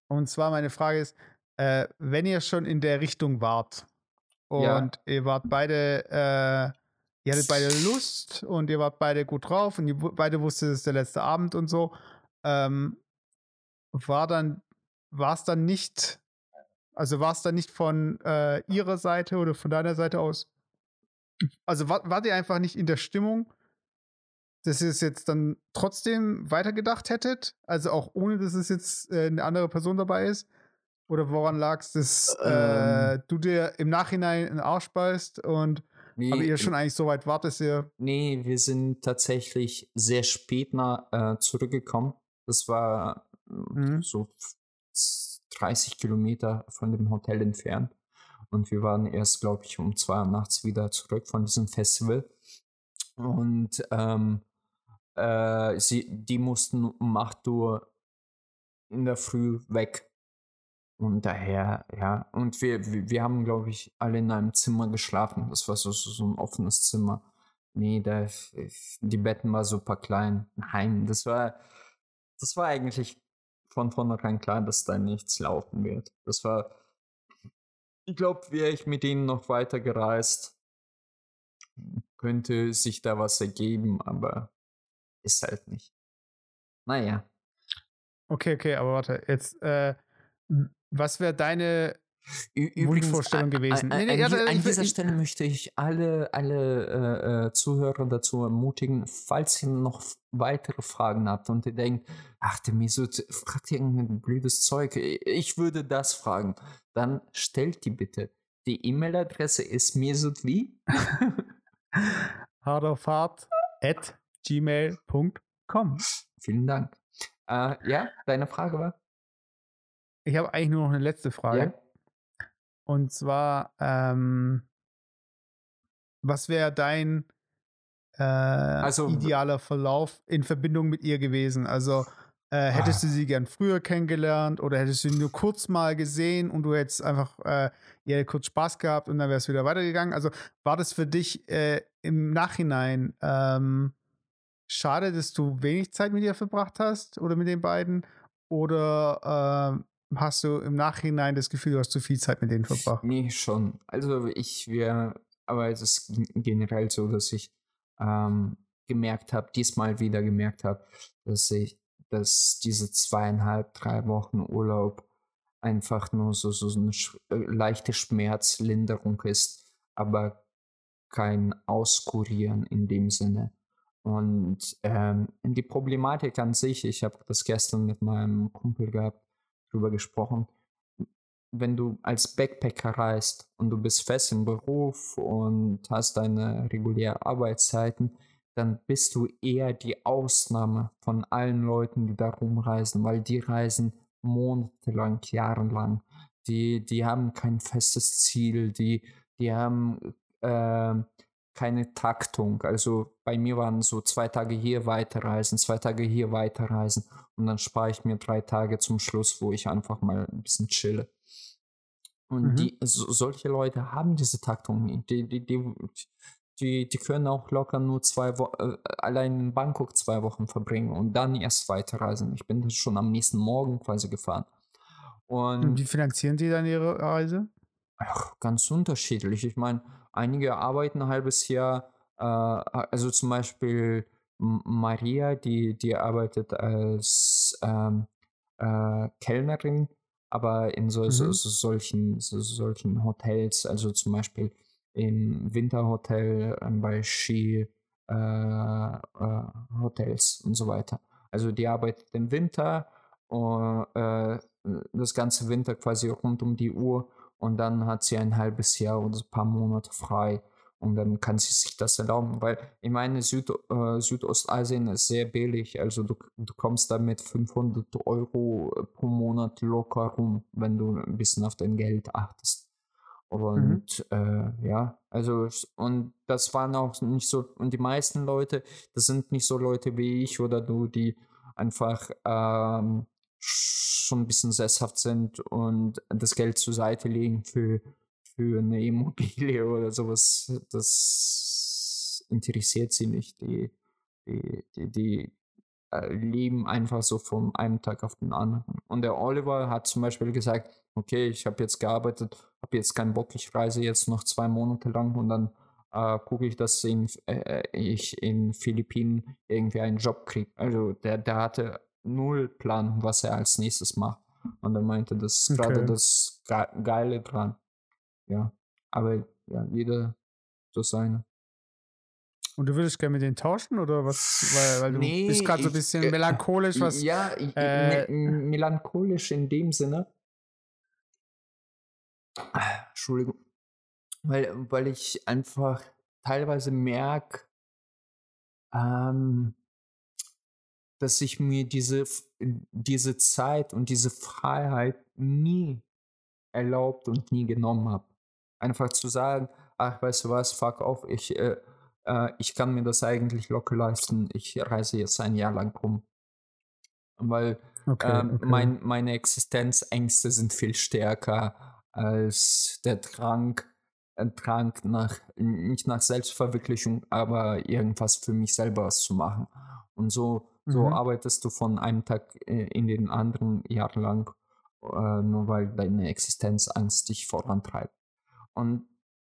Und zwar meine Frage ist, äh, wenn ihr schon in der Richtung wart und Ja. ihr wart beide, äh, ihr hattet beide Lust und ihr wart beide gut drauf und ihr beide wusstet, es ist der letzte Abend und so, ähm, war dann, war es dann nicht, also war es dann nicht von äh, ihrer Seite oder von deiner Seite aus, also war, wart ihr einfach nicht in der Stimmung, dass ihr es jetzt dann trotzdem weitergedacht hättet? Also auch ohne, dass es jetzt äh, eine andere Person dabei ist? Oder woran lag es, dass äh, Ähm. du dir im Nachhinein in den Arsch beißt und nee, aber ihr schon eigentlich so weit wart, dass ihr. nee, wir sind tatsächlich sehr spät nach, äh, zurückgekommen. Das war äh, Mhm. so f- 30 Kilometer von dem Hotel entfernt. Und wir waren erst, glaube ich, um zwei Uhr nachts wieder zurück von diesem Festival. Und ähm, äh, sie, die mussten um 8 Uhr in der Früh weg. Und daher, ja, und wir, wir, haben, glaube ich, alle in einem Zimmer geschlafen. Das war so, so, so ein offenes Zimmer. Nee, da, die Betten waren super klein. Nein, das war, das war eigentlich von vornherein klar, dass da nichts laufen wird. Das war, ich glaube, wäre ich mit ihnen noch weiter gereist, könnte sich da was ergeben, aber ist halt nicht. Naja. Okay, okay, aber warte, jetzt, äh, was wäre deine. Ü- Übrigens, Wunschvorstellung gewesen. a- Nee, nee, an, ja, an dieser Stelle möchte ich alle, alle äh, äh, Zuhörer dazu ermutigen, falls ihr noch weitere Fragen habt und ihr denkt, ach, der Mesut fragt irgendein blödes Zeug, ich würde das fragen, dann stellt die bitte. Die E-Mail-Adresse ist mesut wie? hardaufhart at gmail.com. Vielen Dank. Äh, ja, deine Frage war? Ich habe eigentlich nur noch eine letzte Frage. Ja. Und zwar, ähm, was wäre dein äh, Also, idealer Verlauf in Verbindung mit ihr gewesen? Also äh, hättest Ah. du sie gern früher kennengelernt oder hättest du sie nur kurz mal gesehen und du hättest einfach äh, ihr kurz Spaß gehabt und dann wäre es wieder weitergegangen? Also war das für dich äh, im Nachhinein ähm, schade, dass du wenig Zeit mit ihr verbracht hast oder mit den beiden? Oder ähm, hast du im Nachhinein das Gefühl, du hast zu viel Zeit mit denen verbracht? Nee, schon. Also ich wäre, aber es ist gen- generell so, dass ich ähm, gemerkt habe, diesmal wieder gemerkt habe, dass ich, dass diese zweieinhalb, drei Wochen Urlaub einfach nur so, so, so eine sch äh, leichte Schmerzlinderung ist, aber kein Auskurieren in dem Sinne. Und ähm, die Problematik an sich, ich habe das gestern mit meinem Kumpel gehabt, drüber gesprochen, wenn du als Backpacker reist und du bist fest im Beruf und hast deine regulären Arbeitszeiten, dann bist du eher die Ausnahme von allen Leuten, die da rumreisen, weil die reisen monatelang, jahrelang. Die, die haben kein festes Ziel, die, die haben ähm, keine Taktung. Also bei mir waren so zwei Tage hier weiterreisen, zwei Tage hier weiterreisen und dann spare ich mir drei Tage zum Schluss, wo ich einfach mal ein bisschen chille. Und Mhm. die, so, solche Leute haben diese Taktung nicht. Die, die, die, die, die können auch locker nur zwei Wochen, äh, allein in Bangkok zwei Wochen verbringen und dann erst weiterreisen. Ich bin schon am nächsten Morgen quasi gefahren. Und Und wie finanzieren sie dann ihre Reise? Ach, ganz unterschiedlich. Ich meine, einige arbeiten ein halbes Jahr, äh, also zum Beispiel Maria, die, die arbeitet als ähm, äh, Kellnerin, aber in so, so, Mhm. so solchen, so, solchen Hotels, also zum Beispiel im Winterhotel, ähm, bei Ski äh, äh, Hotels und so weiter. Also die arbeitet im Winter, äh, das ganze Winter quasi rund um die Uhr und dann hat sie ein halbes Jahr oder ein paar Monate frei und dann kann sie sich das erlauben, weil ich meine, Süd, äh, Südostasien ist sehr billig, also du, du kommst da mit 500 Euro pro Monat locker rum, wenn du ein bisschen auf dein Geld achtest. Und mhm. äh, ja, also, und das waren auch nicht so, und die meisten Leute, das sind nicht so Leute wie ich oder du, die einfach ähm, schon ein bisschen sesshaft sind und das Geld zur Seite legen für, für eine Immobilie oder sowas. Das interessiert sie nicht. Die, die, die, die äh, leben einfach so von einem Tag auf den anderen. Und der Oliver hat zum Beispiel gesagt, okay, ich habe jetzt gearbeitet, habe jetzt keinen Bock, ich reise jetzt noch zwei Monate lang und dann äh, gucke ich, dass in, äh, ich in Philippinen irgendwie einen Job kriege. Also der, der hatte null Plan, was er als nächstes macht. Und er meinte, das ist okay. gerade das Geile dran. Ja, aber ja, jeder so seine. Und du würdest gerne mit denen tauschen oder was? Weil, weil du nee, bist gerade so ein bisschen ich, äh, melancholisch, was. Ja, äh, me melancholisch in dem Sinne. Entschuldigung. Weil, weil ich einfach teilweise merke, ähm, dass ich mir diese, diese Zeit und diese Freiheit nie erlaubt und nie genommen habe. Einfach zu sagen, ach, weißt du was, fuck off, ich, äh, äh, ich kann mir das eigentlich locker leisten, ich reise jetzt ein Jahr lang rum. Weil okay, ähm, okay. Mein, meine Existenzängste sind viel stärker als der Drang, ein Drang nach, nicht nach Selbstverwirklichung, aber irgendwas für mich selber zu machen. Und so, so mhm. arbeitest du von einem Tag äh, in den anderen jahrelang, äh, nur weil deine Existenzangst dich vorantreibt. Und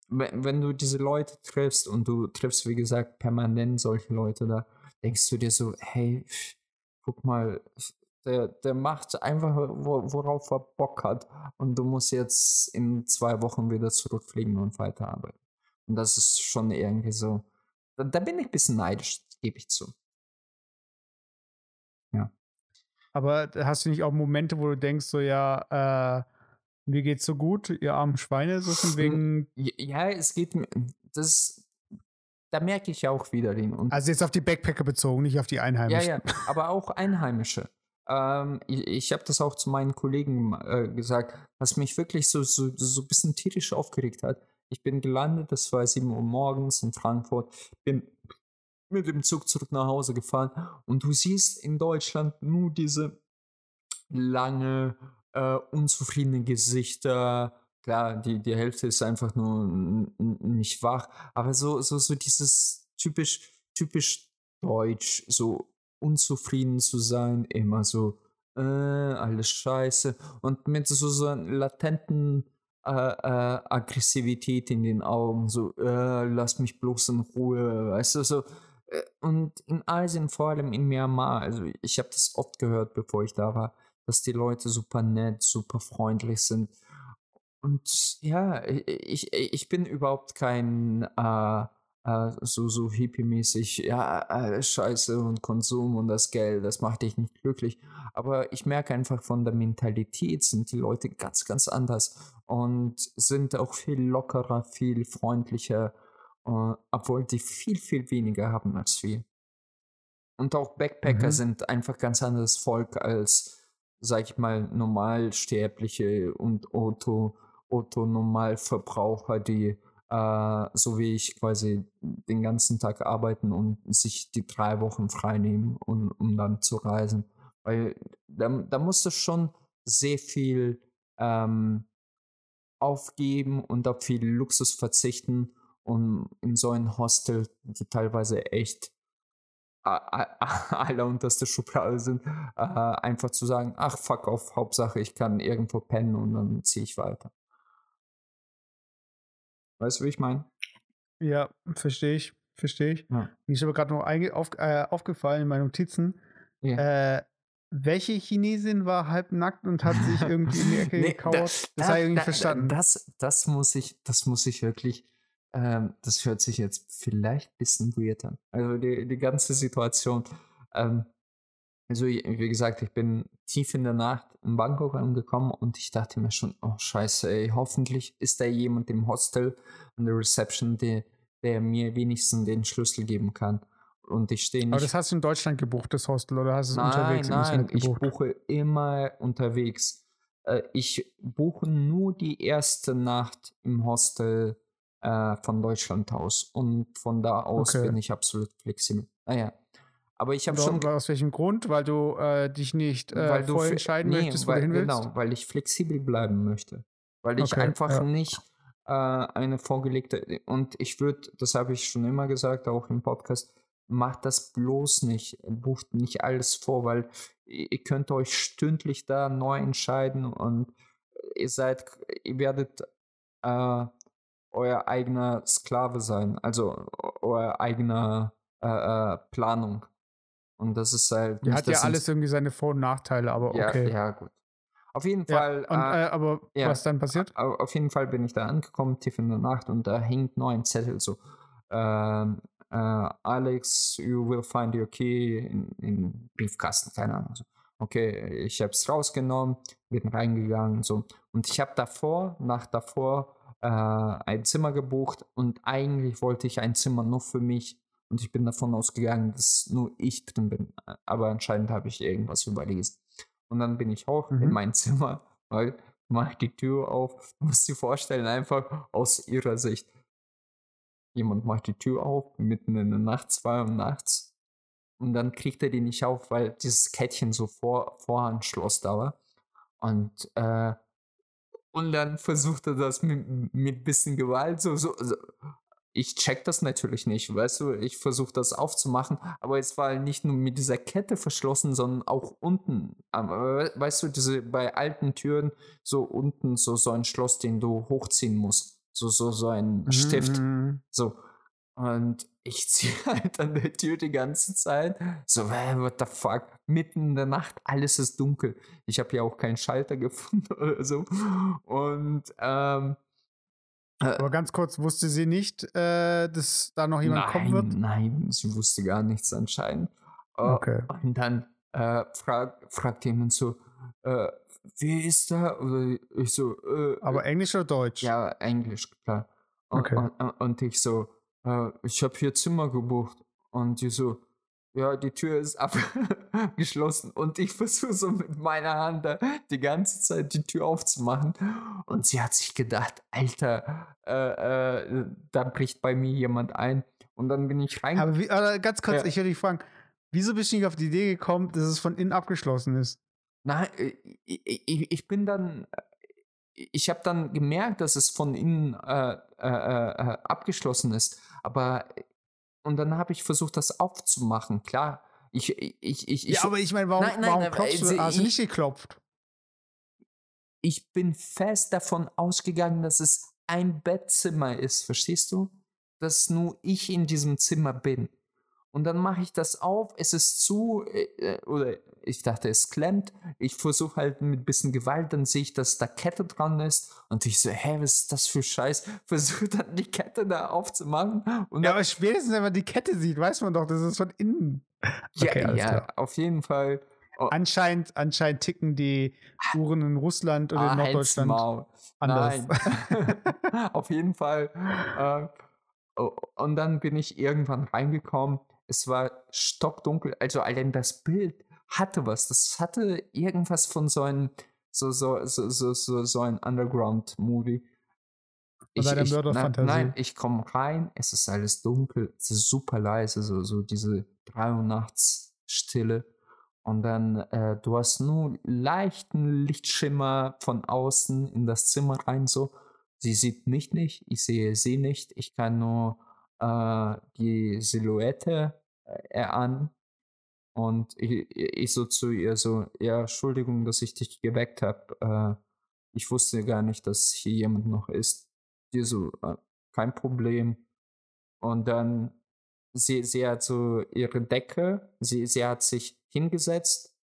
wenn du diese Leute triffst und du triffst, wie gesagt, permanent solche Leute, da denkst du dir so, hey, guck mal, der, der macht einfach, worauf er Bock hat und du musst jetzt in zwei Wochen wieder zurückfliegen und weiterarbeiten. Und das ist schon irgendwie so, da, da bin ich ein bisschen neidisch, gebe ich zu. Aber hast du nicht auch Momente, wo du denkst, so, ja, äh, mir geht's so gut, ihr armen Schweine, so von wegen. Ja, es geht mir. Das. Da merke ich auch wieder den Unterschied. Also jetzt auf die Backpacker bezogen, nicht auf die Einheimischen. Ja, ja, aber auch Einheimische. Ähm, ich ich habe das auch zu meinen Kollegen äh, gesagt, was mich wirklich so, so, so ein bisschen tierisch aufgeregt hat. Ich bin gelandet, das war 7 Uhr morgens in Frankfurt, bin mit dem Zug zurück nach Hause gefahren und du siehst in Deutschland nur diese lange äh, unzufriedene Gesichter. Klar, die, die Hälfte ist einfach nur nicht wach, aber so, so, so dieses typisch, typisch deutsch, so unzufrieden zu sein, immer so, äh, alles scheiße und mit so, so einer latenten äh, äh, Aggressivität in den Augen, so, äh, lass mich bloß in Ruhe, weißt du, so. Äh, und in Asien, vor allem in Myanmar, also ich habe das oft gehört, bevor ich da war, dass die Leute super nett, super freundlich sind. Und ja, ich, ich bin überhaupt kein äh, äh, so, so hippie-mäßig, ja, äh, Scheiße und Konsum und das Geld, das macht dich nicht glücklich. Aber ich merke einfach von der Mentalität sind die Leute ganz, ganz anders und sind auch viel lockerer, viel freundlicher, obwohl die viel, viel weniger haben als wir. Und auch Backpacker mhm. sind einfach ganz anderes Volk als sag ich mal, Normalsterbliche und Auto, Otto-Normalverbraucher, die äh, so wie ich quasi den ganzen Tag arbeiten und sich die drei Wochen frei nehmen, um, um dann zu reisen. Weil da, da musst du schon sehr viel ähm, aufgeben und auf viel Luxus verzichten, um in so ein Hostel, die teilweise echt allerunterste Schublade sind, äh, einfach zu sagen, ach fuck auf, Hauptsache ich kann irgendwo pennen und dann ziehe ich weiter. Weißt du, wie ich meine? Ja, verstehe ich, verstehe ich. Ja. Mir ist aber gerade noch auf, äh, aufgefallen in meinen Notizen, ja. äh, welche Chinesin war halbnackt und hat sich irgendwie in die Ecke nee, gekauert? Das, das habe ich irgendwie verstanden. Das, das, muss ich, das muss ich wirklich ähm, das hört sich jetzt vielleicht ein bisschen weird an. Also die, die ganze Situation. Ähm, also wie gesagt, ich bin tief in der Nacht in Bangkok angekommen und ich dachte mir schon, oh scheiße, ey, hoffentlich ist da jemand im Hostel an der Reception, der, der mir wenigstens den Schlüssel geben kann. Und ich stehe nicht. Aber das hast du in Deutschland gebucht, das Hostel, oder hast du es nein, unterwegs nein, ich buche immer unterwegs. äh, ich buche nur die erste Nacht im Hostel äh, von Deutschland aus und von da aus Okay. bin ich absolut flexibel. Naja, aber ich habe schon, Aus welchem Grund? Weil du äh, dich nicht äh, weil du vorher entscheiden nee, möchtest, wo weil, du hin willst? genau, weil ich flexibel bleiben möchte, weil ich Okay, einfach ja. nicht äh, eine vorgelegte und ich würde, das habe ich schon immer gesagt, auch im Podcast, macht das bloß nicht, bucht nicht alles vor, weil ihr ihr könnt euch stündlich da neu entscheiden und ihr seid, ihr werdet äh, euer eigener Sklave sein, also euer eigener äh, äh, Planung. Und das ist halt. Ja, hat ja alles irgendwie seine Vor- und Nachteile, aber ja, okay. ja, gut. Auf jeden Ja, Fall. und, äh, äh, aber ja. was dann passiert? Au- Auf jeden Fall bin ich da angekommen, tief in der Nacht, und da hängt noch ein Zettel so. Ähm, äh, Alex, you will find your key in, in Briefkasten, keine Ahnung. So. Okay, ich habe es rausgenommen, bin reingegangen, so. Und ich habe davor, nach davor, äh, ein Zimmer gebucht und eigentlich wollte ich ein Zimmer nur für mich und ich bin davon ausgegangen, dass nur ich drin bin. Aber anscheinend habe ich irgendwas überlesen. Und dann bin ich hoch in Mhm. mein Zimmer, weil mach die Tür auf. Du musst dir vorstellen, einfach aus ihrer Sicht. Jemand macht die Tür auf, mitten in der Nacht, zwei Uhr nachts. Und dann kriegt er die nicht auf, weil dieses Kettchen so vor, Vorhandschloss da war. Und, äh, und dann versucht er das mit, mit bisschen Gewalt so, so, so. Ich check das natürlich nicht, weißt du, ich versuche das aufzumachen, aber es war nicht nur mit dieser Kette verschlossen, sondern auch unten. Weißt du, diese bei alten Türen so unten so, so ein Schloss, den du hochziehen musst. So, so, so ein Mhm, Stift. mhm. So. Und ich ziehe halt an der Tür die ganze Zeit. So, "Hä, what the fuck? Mitten in der Nacht, alles ist dunkel. Ich habe ja auch keinen Schalter gefunden oder so. Und ähm, Aber ganz kurz, wusste sie nicht, äh, dass da noch jemand nein, kommen wird? nein, sie wusste gar nichts anscheinend. Äh, Okay. Und dann äh, frag, fragt jemand so, äh, wer ist da? Oder ich so, äh, Aber Englisch oder Deutsch? Ja, Englisch, klar. Und, Okay. und- und ich so, äh, ich habe hier Zimmer gebucht. Und die so, ja, die Tür ist abgeschlossen. Und ich versuche so mit meiner Hand da die ganze Zeit die Tür aufzumachen. Und sie hat sich gedacht, Alter, äh, äh, da bricht bei mir jemand ein. Und dann bin ich rein. Aber wie, aber ganz kurz, Ja. ich würde dich fragen, wieso bist du nicht auf die Idee gekommen, dass es von innen abgeschlossen ist? Nein, äh, ich, ich, ich bin dann, äh, ich habe dann gemerkt, dass es von innen äh, äh, äh, abgeschlossen ist. Aber und dann habe ich versucht, das aufzumachen. Klar, ich, ich, ich, ich, ja, aber ich meine, warum, Nein, nein, warum aber klopfst also du? Hast du ich- nicht geklopft? ich bin fest davon ausgegangen, dass es ein Bettzimmer ist. Verstehst du? Dass nur ich in diesem Zimmer bin. Und dann mache ich das auf, es ist zu, äh, äh, oder ich dachte, es klemmt. Ich versuche halt mit bisschen Gewalt, dann sehe ich, dass da Kette dran ist. Und ich so, hä, was ist das für Scheiß? Versuche dann die Kette da aufzumachen. Und Ja, aber spätestens, wenn man die Kette sieht, weiß man doch, das ist von innen. ja, okay, ja klar. auf jeden Fall. Oh, Anscheinend, anscheinend ticken die Uhren in Russland oder in ah, halt's Norddeutschland Maul. anders. Nein. Auf jeden Fall. Äh, o- und dann bin ich irgendwann reingekommen. Es war stockdunkel. Also allein das Bild hatte was. Das hatte irgendwas von so einem so so so so so, so ein Underground-Movie. Von deiner Mörderfantasie. Nein, ich komme rein. Es ist alles dunkel. Es ist super leise. So so diese drei Uhr nachts Stille. Und dann, äh, du hast nur leichten Lichtschimmer von außen in das Zimmer rein, so. Sie sieht mich nicht, ich sehe sie nicht. Ich kann nur äh, die Silhouette äh, erahnen. Und ich, ich so zu ihr so, ja, Entschuldigung, dass ich dich geweckt habe. Äh, ich wusste gar nicht, dass hier jemand noch ist. Die so, äh, kein Problem. Und dann sie, sie hat so ihre Decke, sie, sie hat sich hingesetzt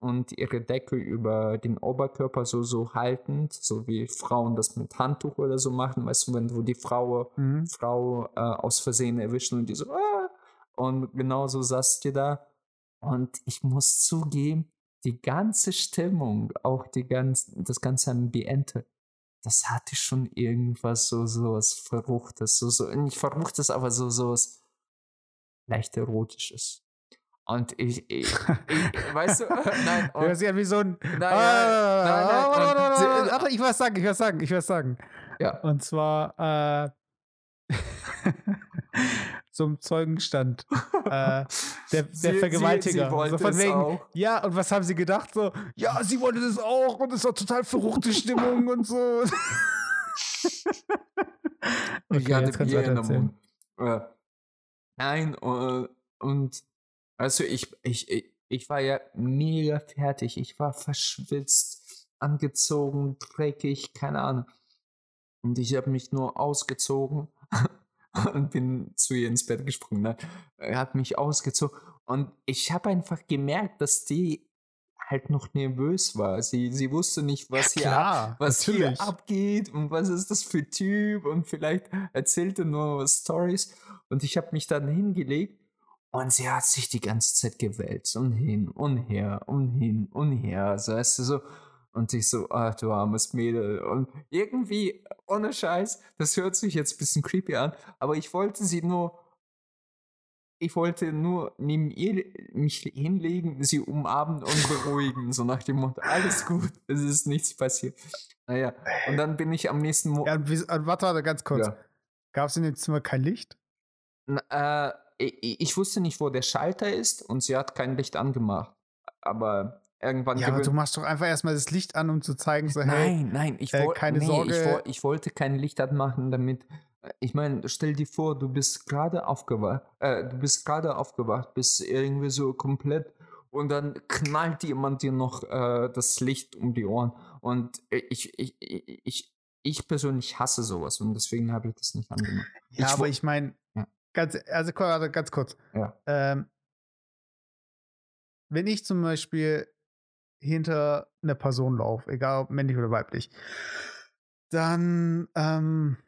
und ihre Decke über den Oberkörper so, so haltend, so wie Frauen das mit Handtuch oder so machen, weißt du, wenn du die Frau, Mhm. Frau äh, aus Versehen erwischen und die so, ah! und genauso saß die da. Und ich muss zugeben, die ganze Stimmung, auch die ganz, das ganze Ambiente, das hatte schon irgendwas so, so was Verruchtes, so, so, nicht Verruchtes, aber so, so was leicht Erotisches. Und ich, ich, ich weißt du, nein. Du hörst ja wie so ein. Nein, nein, ich was sagen, ich was sagen, ich was sagen. Ja. Und zwar äh, zum Zeugenstand. Äh, der, der Sie- Vergewaltiger. Sie, sie so von wegen, auch. ja, und was haben sie gedacht? So, ja, sie wollte das auch und es war total verruchte Stimmung und so. ich hatte Bier in erzählen. Mund. Äh, nein, äh, und also ich, ich, ich, ich war ja mega fertig. Ich war verschwitzt, angezogen, dreckig, keine Ahnung. Und ich habe mich nur ausgezogen und bin zu ihr ins Bett gesprungen. Ne? Er hat mich ausgezogen und ich habe einfach gemerkt, dass die halt noch nervös war. Sie, sie wusste nicht, was hier ab Klar, was natürlich. hier abgeht und was ist das für Typ und vielleicht erzählte nur Stories und ich habe mich dann hingelegt und sie hat sich die ganze Zeit gewälzt und hin und her und hin und her, so weißt du so und ich so, ah, du armes Mädel und irgendwie ohne Scheiß, das hört sich jetzt ein bisschen creepy an, aber ich wollte sie nur ich wollte nur neben ihr mich hinlegen, sie umarmen und beruhigen, so nach dem Motto, alles gut, es ist nichts passiert. Naja, und dann bin ich am nächsten Morgen. Ja, warte, warte, ganz kurz. Ja. Gab es in dem Zimmer kein Licht? Äh, ich, wusste nicht, wo der Schalter ist und sie hat kein Licht angemacht. Aber irgendwann Ja, aber du machst doch einfach erstmal das Licht an, um zu zeigen, so, hey, Nein, nein, ich, äh, woll- keine nee, Sorge. Ich, ich wollte kein Licht anmachen, damit. äh, Ich meine, stell dir vor, du bist gerade aufgewacht, äh, du bist gerade aufgewacht, bist irgendwie so komplett und dann knallt jemand dir noch äh, das Licht um die Ohren. Und äh, ich, ich, ich, ich, ich persönlich hasse sowas und deswegen habe ich das nicht angemacht. Ja, Ich aber ich meine, Ja. Ganz, also ganz kurz. Ja. Ähm, wenn ich zum Beispiel hinter einer Person laufe, egal ob männlich oder weiblich, dann ähm,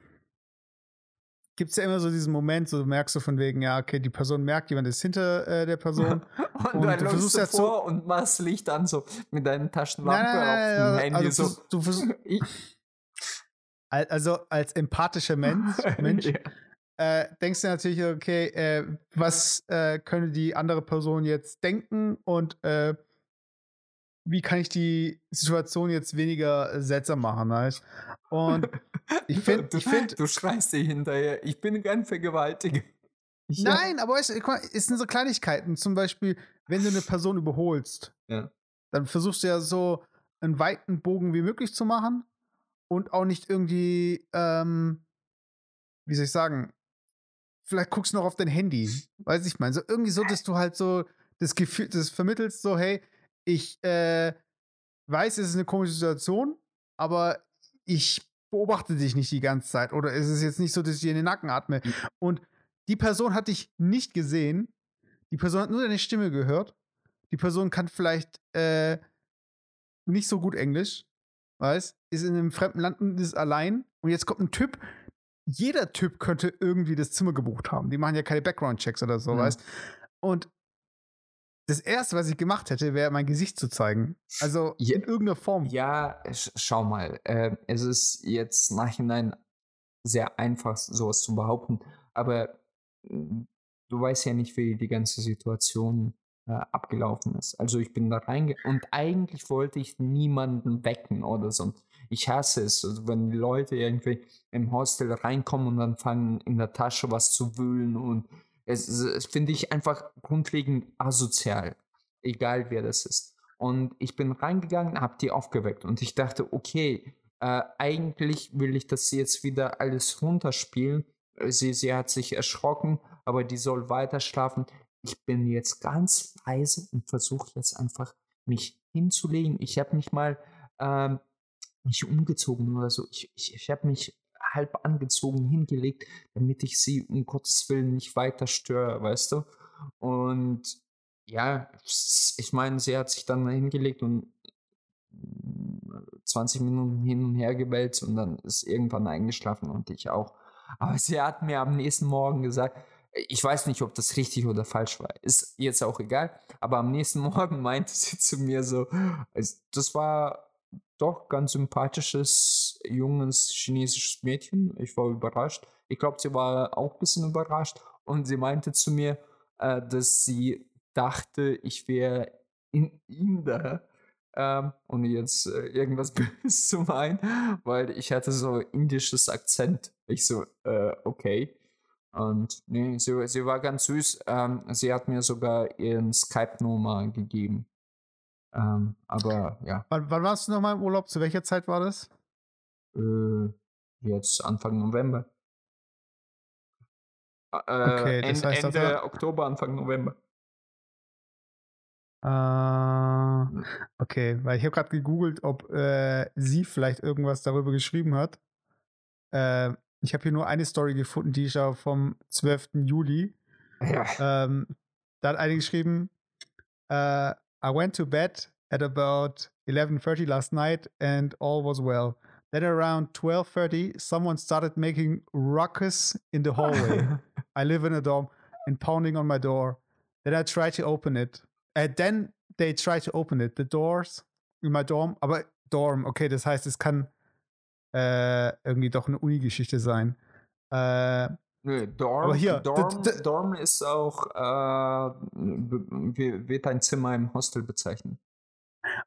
gibt es ja immer so diesen Moment, so du merkst du von wegen, ja, okay, die Person merkt, jemand ist hinter äh, der Person. Und, Und dann du versuchst du vor und machst Licht an, so mit deinen Taschenlampe Nein, nein, auf dem nein, Handy. also so. du versuchst- Ich- Al- Also als empathischer Mensch, Mensch Ja. Äh, denkst du natürlich, okay, äh, was äh, könnte die andere Person jetzt denken und äh, wie kann ich die Situation jetzt weniger äh, seltsam machen, weißt? Und ich finde, Du- ich finde, Du schreist dir hinterher, ich bin kein Vergewaltiger. Ich hab- nein, aber mal, es sind so Kleinigkeiten. Zum Beispiel, wenn du eine Person überholst, Ja. dann versuchst du ja so einen weiten Bogen wie möglich zu machen und auch nicht irgendwie, ähm, wie soll ich sagen, vielleicht guckst du noch auf dein Handy. Weiß ich meine. So irgendwie so, dass du halt so das Gefühl, das vermittelst, so, hey, ich äh, weiß, es ist eine komische Situation, aber ich beobachte dich nicht die ganze Zeit. Oder es ist jetzt nicht so, dass ich dir in den Nacken atme. Und die Person hat dich nicht gesehen. Die Person hat nur deine Stimme gehört. Die Person kann vielleicht äh, nicht so gut Englisch, weiß, ist in einem fremden Land und ist allein. Und jetzt kommt ein Typ. Jeder Typ könnte irgendwie das Zimmer gebucht haben. Die machen ja keine Background-Checks oder so, Mhm. weißt. Und das erste, was ich gemacht hätte, wäre mein Gesicht zu zeigen. Also Ja. in irgendeiner Form. Ja, sch schau mal, äh, es ist jetzt nachhinein sehr einfach, sowas zu behaupten, aber mm, du weißt ja nicht, wie die ganze Situation äh, abgelaufen ist. Also ich bin da reinge und eigentlich wollte ich niemanden wecken oder so. Ich hasse es, also wenn die Leute irgendwie im Hostel reinkommen und dann fangen in der Tasche was zu wühlen und es, es finde ich einfach grundlegend asozial, egal wer das ist. Und ich bin reingegangen, habe die aufgeweckt und ich dachte, okay, äh, eigentlich will ich das jetzt wieder alles runterspielen. Sie, sie hat sich erschrocken, aber die soll weiter schlafen. Ich bin jetzt ganz leise und versuche jetzt einfach mich hinzulegen. Ich habe nicht mal ähm, mich umgezogen oder so. Ich, ich, ich habe mich halb angezogen hingelegt, damit ich sie um Gottes Willen nicht weiter störe, weißt du? Und ja, ich meine, sie hat sich dann hingelegt und mm, 20 Minuten hin und her gewälzt und dann ist irgendwann eingeschlafen und ich auch. Aber sie hat mir am nächsten Morgen gesagt, ich weiß nicht, ob das richtig oder falsch war. Ist jetzt auch egal. Aber am nächsten Morgen meinte sie zu mir so, es- das war doch ganz sympathisches, junges chinesisches Mädchen. Ich war überrascht. Ich glaube, sie war auch ein bisschen überrascht. Und sie meinte zu mir, äh, dass sie dachte, ich wäre in Inder. Ähm, und jetzt äh, irgendwas Böses zu meinen, weil ich hatte so indisches Akzent. Ich so, äh, okay. Und nee, sie, sie war ganz süß. Ähm, sie hat mir sogar ihren Skype-Nummer gegeben. Ähm, aber ja. Wann, wann warst du nochmal im Urlaub? Zu welcher Zeit war das? Äh, jetzt Anfang November. Äh, Okay, das End, heißt, Ende war- Oktober, Anfang November. Äh, okay, weil ich habe gerade gegoogelt, ob äh, sie vielleicht irgendwas darüber geschrieben hat. Äh, ich habe hier nur eine Story gefunden, die ist aber vom 12. Juli. Ja. Ähm, da hat eine geschrieben, äh, I went to bed at about 11.30 last night and all was well. Then around 12.30, someone started making ruckus in the hallway. I live in a dorm and pounding on my door. Then I tried to open it. And then they tried to open it. The doors in my dorm, aber Dorm, okay, das heißt, es kann äh, irgendwie doch eine Uni-Geschichte sein. Äh, Nö, Dorm, Aber hier, Dorm, Dorm ist auch, äh, wird ein Zimmer im Hostel bezeichnet.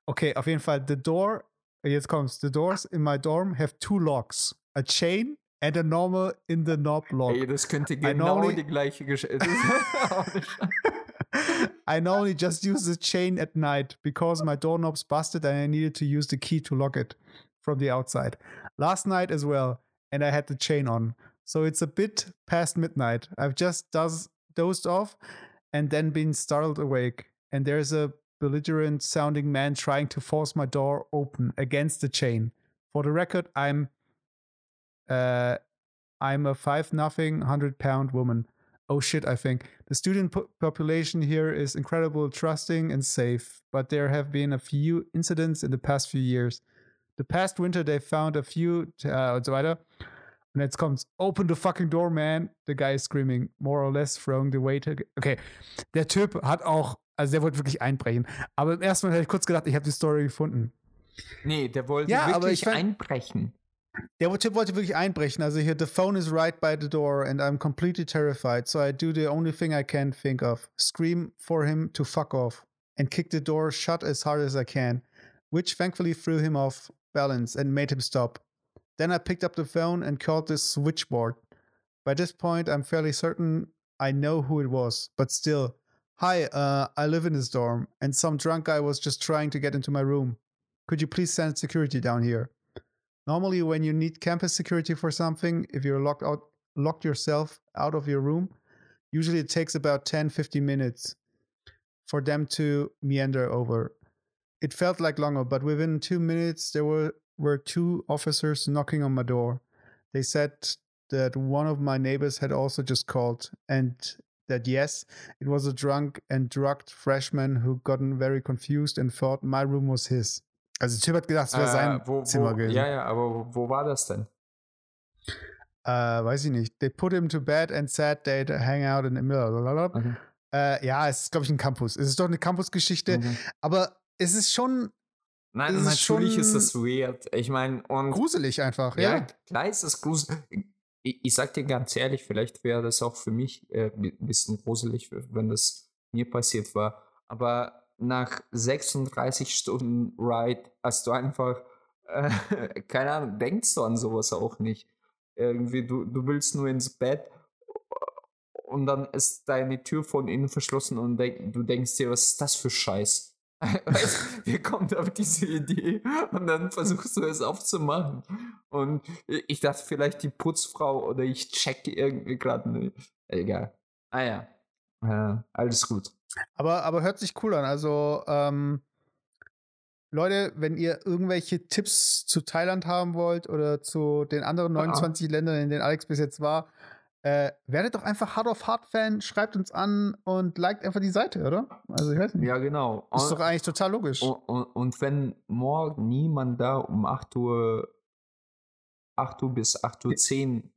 okay, auf jeden Fall, the door, jetzt kommt's, the doors in my dorm have two locks. A chain and a normal in the knob lock. Ey, das könnte genau normally- die gleiche Geschichte I normally just use the chain at night because my doorknob's busted and I needed to use the key to lock it from the outside. Last night as well, and I had the chain on. So it's a bit past midnight. I've just does, dozed off and then been startled awake. And there's a belligerent sounding man trying to force my door open against the chain. For the record, I'm uh I'm a five nothing hundred pound woman. Oh shit, I think. The student po- population here is incredible, trusting, and safe, but there have been a few incidents in the past few years. The past winter, they found a few, weiter. Und jetzt kommt's. Open the fucking door, man. The guy is screaming, more or less throwing the waiter. Okay, der Typ hat auch, also der wollte wirklich einbrechen. Aber im ersten Mal hätte ich kurz gedacht, ich habe die Story gefunden. Nee, der wollte Ja, aber wirklich ich fand- einbrechen. Der Typ wollte wirklich einbrechen. Also hier, the phone is right by the door and I'm completely terrified. So I do the only thing I can think of. Scream for him to fuck off and kick the door shut as hard as I can, which thankfully threw him off balance and made him stop. Then I picked up the phone and called the switchboard. By this point, I'm fairly certain I know who it was, but still. Hi, uh, I live in this dorm, and some drunk guy was just trying to get into my room. Could you please send security down here? Normally, when you need campus security for something, if you're locked out, locked yourself out of your room, usually it takes about 10, 15 minutes for them to meander over. It felt like longer, but within two minutes, there were, were two officers knocking on my door. They said that one of my neighbors had also just called, and that yes, it was a drunk and drugged freshman who gotten very confused and thought my room was his. Also, Typ hat gedacht, es wäre äh, sein Äh, wo, Zimmer wo, gewesen. ja, ja, aber wo- wo war das denn? Äh, weiß ich nicht. They put him to bed and said they'd hang out in the middle. Okay. Mhm. Äh, ja, es ist, glaube ich, ein Campus. Es ist doch eine Campusgeschichte, Okay. aber es ist schon Nein, ist natürlich ist das weird. Ich meine, und gruselig einfach, ja, ja. klar ist das gruselig. Ich, ich sag dir ganz ehrlich, vielleicht wäre das auch für mich äh, ein bisschen gruselig, wenn das mir passiert war. Aber nach 36 Stunden Ride hast du einfach, äh, keine Ahnung, denkst du an sowas auch nicht. Irgendwie, du, du willst nur ins Bett und dann ist deine Tür von innen verschlossen und denk, du denkst dir, was ist das für Scheiß? Wie kommt auf diese Idee? Und dann versuchst du es aufzumachen. Und ich dachte vielleicht die Putzfrau oder ich check irgendwie gerade. Ne. Egal. Ah ja. Äh, alles gut. Aber, aber hört sich cool an. Also, ähm, Leute, wenn ihr irgendwelche Tipps zu Thailand haben wollt oder zu den anderen 29 Ländern, in denen Alex bis jetzt war, äh, werdet doch einfach Hard of Hard Fan, schreibt uns an und liked einfach die Seite, oder? Also, ich weiß nicht. Ja, genau. Ist Und- doch eigentlich total logisch. Und, und, und wenn morgen niemand da um 8 Uhr, 8 Uhr bis 8 Uhr 10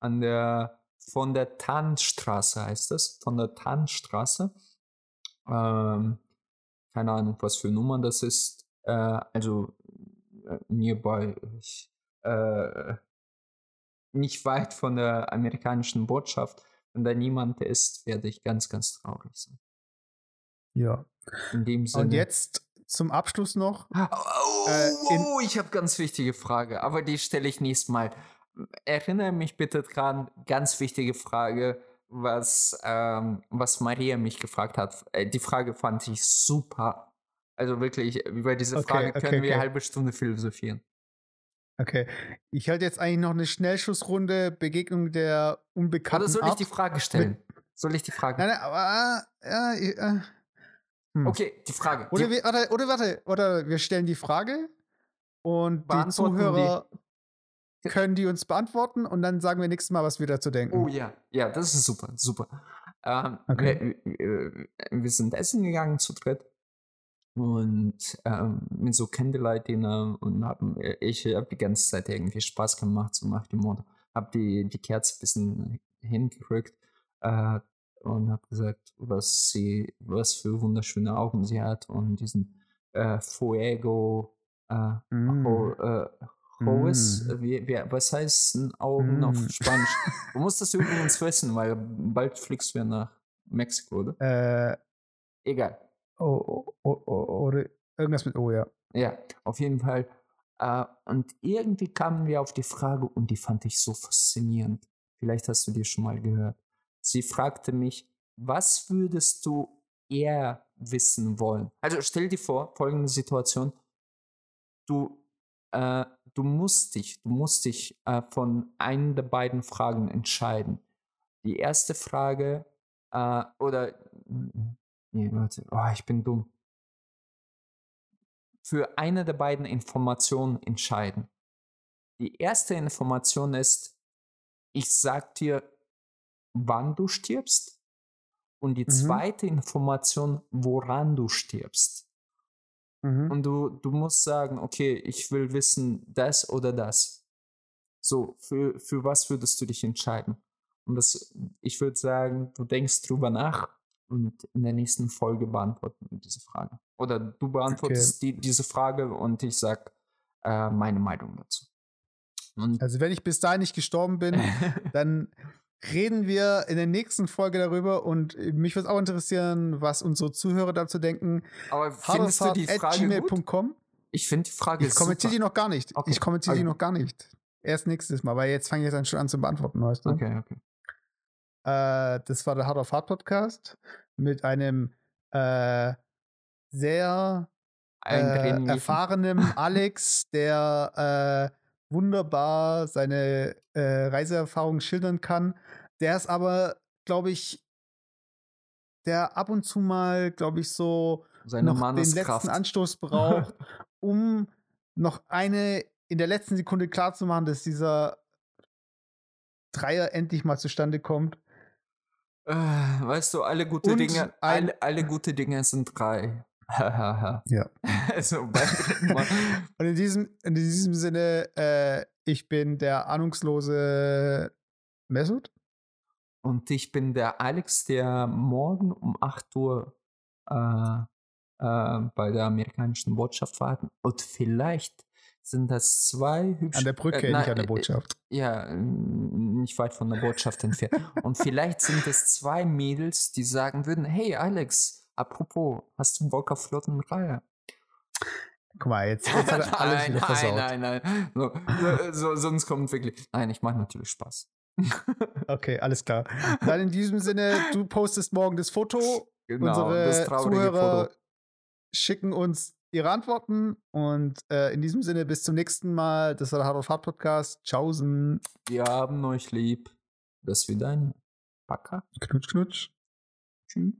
an der, von der Tannstraße heißt das, von der Tannstraße, ähm, keine Ahnung, was für Nummer das ist, äh, also äh, nearby, ich, äh, nicht weit von der amerikanischen Botschaft, wenn da niemand ist, werde ich ganz, ganz traurig sein. Ja. In dem Sinne. Und jetzt zum Abschluss noch. Oh, Äh, in- oh, ich habe ganz wichtige Frage, aber die stelle ich nächstes Mal. Erinnere mich bitte dran, ganz wichtige Frage, was, ähm, was Maria mich gefragt hat. Äh, die Frage fand ich super. Also wirklich, über diese Okay, Frage okay, können wir okay. eine halbe Stunde philosophieren. Okay. Ich halte jetzt eigentlich noch eine Schnellschussrunde Begegnung der unbekannten Oder soll ich die Frage stellen? Soll ich die Frage? Nein, nein, aber äh, äh, hm. Okay, die Frage. Oder die, wir, oder, oder warte, oder wir stellen die Frage und die Zuhörer können die uns beantworten und dann sagen wir nächstes Mal, was wir dazu denken. Oh ja, ja, das ist super, super. Ähm, Okay. wir, wir, wir sind essen gegangen zu dritt und ähm, mit so Candlelight-Dinner und haben, ich habe die ganze Zeit irgendwie Spaß gemacht, so nach dem Motto. Hab die, die Kerze ein bisschen hingerückt äh, und habe gesagt, was sie, was für wunderschöne Augen sie hat und diesen äh, Fuego, äh, Mm. Ho, äh, Hoes, Mm. äh, wie, wie, was heißt ein Augen auf Mm. Spanisch? Du musst das übrigens wissen, weil bald fliegst du ja nach Mexiko, oder? Äh, Egal. Oh, oder irgendwas mit O, ja. Ja, auf jeden Fall. Äh, und irgendwie kamen wir auf die Frage und die fand ich so faszinierend. Vielleicht hast du die schon mal gehört. Sie fragte mich, was würdest du eher wissen wollen? Also stell dir vor, folgende Situation. Du, äh, du musst dich, du musst dich äh, von einer der beiden Fragen entscheiden. Die erste Frage, oder, nee, warte, oh, ich bin dumm für eine der beiden Informationen entscheiden. Die erste Information ist, ich sag dir, wann du stirbst. Und die Mhm. zweite Information, woran du stirbst. Mhm. Und du, du musst sagen, okay, ich will wissen das oder das. So, für, für was würdest du dich entscheiden? Und das, ich würde sagen, du denkst drüber nach und in der nächsten Folge beantworten wir diese Frage. Oder du beantwortest die, diese Frage und ich sag äh, meine Meinung dazu. Und Also wenn ich bis dahin nicht gestorben bin, dann reden wir in der nächsten Folge darüber und mich würde es auch interessieren, was unsere Zuhörer dazu denken. Aber findest du die Frage gut? Ich finde die Frage Ich kommentiere die noch gar nicht. Okay, Ich kommentiere die okay. noch gar nicht. Erst nächstes Mal, weil jetzt fange ich jetzt schon an zu beantworten, weißt du? Okay, okay. Äh, das war der Hard of Hard Podcast mit einem äh, sehr äh, erfahrenem Alex, der äh, wunderbar seine äh, Reiseerfahrung schildern kann. Der ist aber, glaube ich, der ab und zu mal, glaube ich, so Seine noch den letzten Anstoß braucht, um noch eine in der letzten Sekunde klarzumachen, dass dieser Dreier endlich mal zustande kommt. Äh, weißt du, alle gute Und Dinge, ein- alle, alle gute Dinge sind drei. Ja. also. Und in diesem, in diesem Sinne, äh, ich bin der ahnungslose Mesut. Und ich bin der Alex, der morgen um 8 Uhr äh, äh, bei der amerikanischen Botschaft warten. Und vielleicht sind das zwei hübsche. An der Brücke, äh, nicht nein, an der äh, Botschaft. Ja, äh, nicht weit von der Botschaft entfernt. Und vielleicht sind es zwei Mädels, die sagen würden: Hey Alex, apropos, hast du Bock auf Flottenreihe? Guck mal, jetzt, jetzt hat er alles wieder versaut. nein, nein, nein. So, so, so, sonst kommt wirklich. Nein, ich mache natürlich Spaß. Okay, alles klar. Dann in diesem Sinne, du postest morgen das Foto. Genau, Unsere das traurige Zuhörer Foto. schicken uns ihre Antworten. Und äh, in diesem Sinne, bis zum nächsten Mal. Das war der Hard of Hard Podcast. Tschaußen. Wir haben euch lieb. Das wieder ein Packer. Knutsch, knutsch. Tschüss.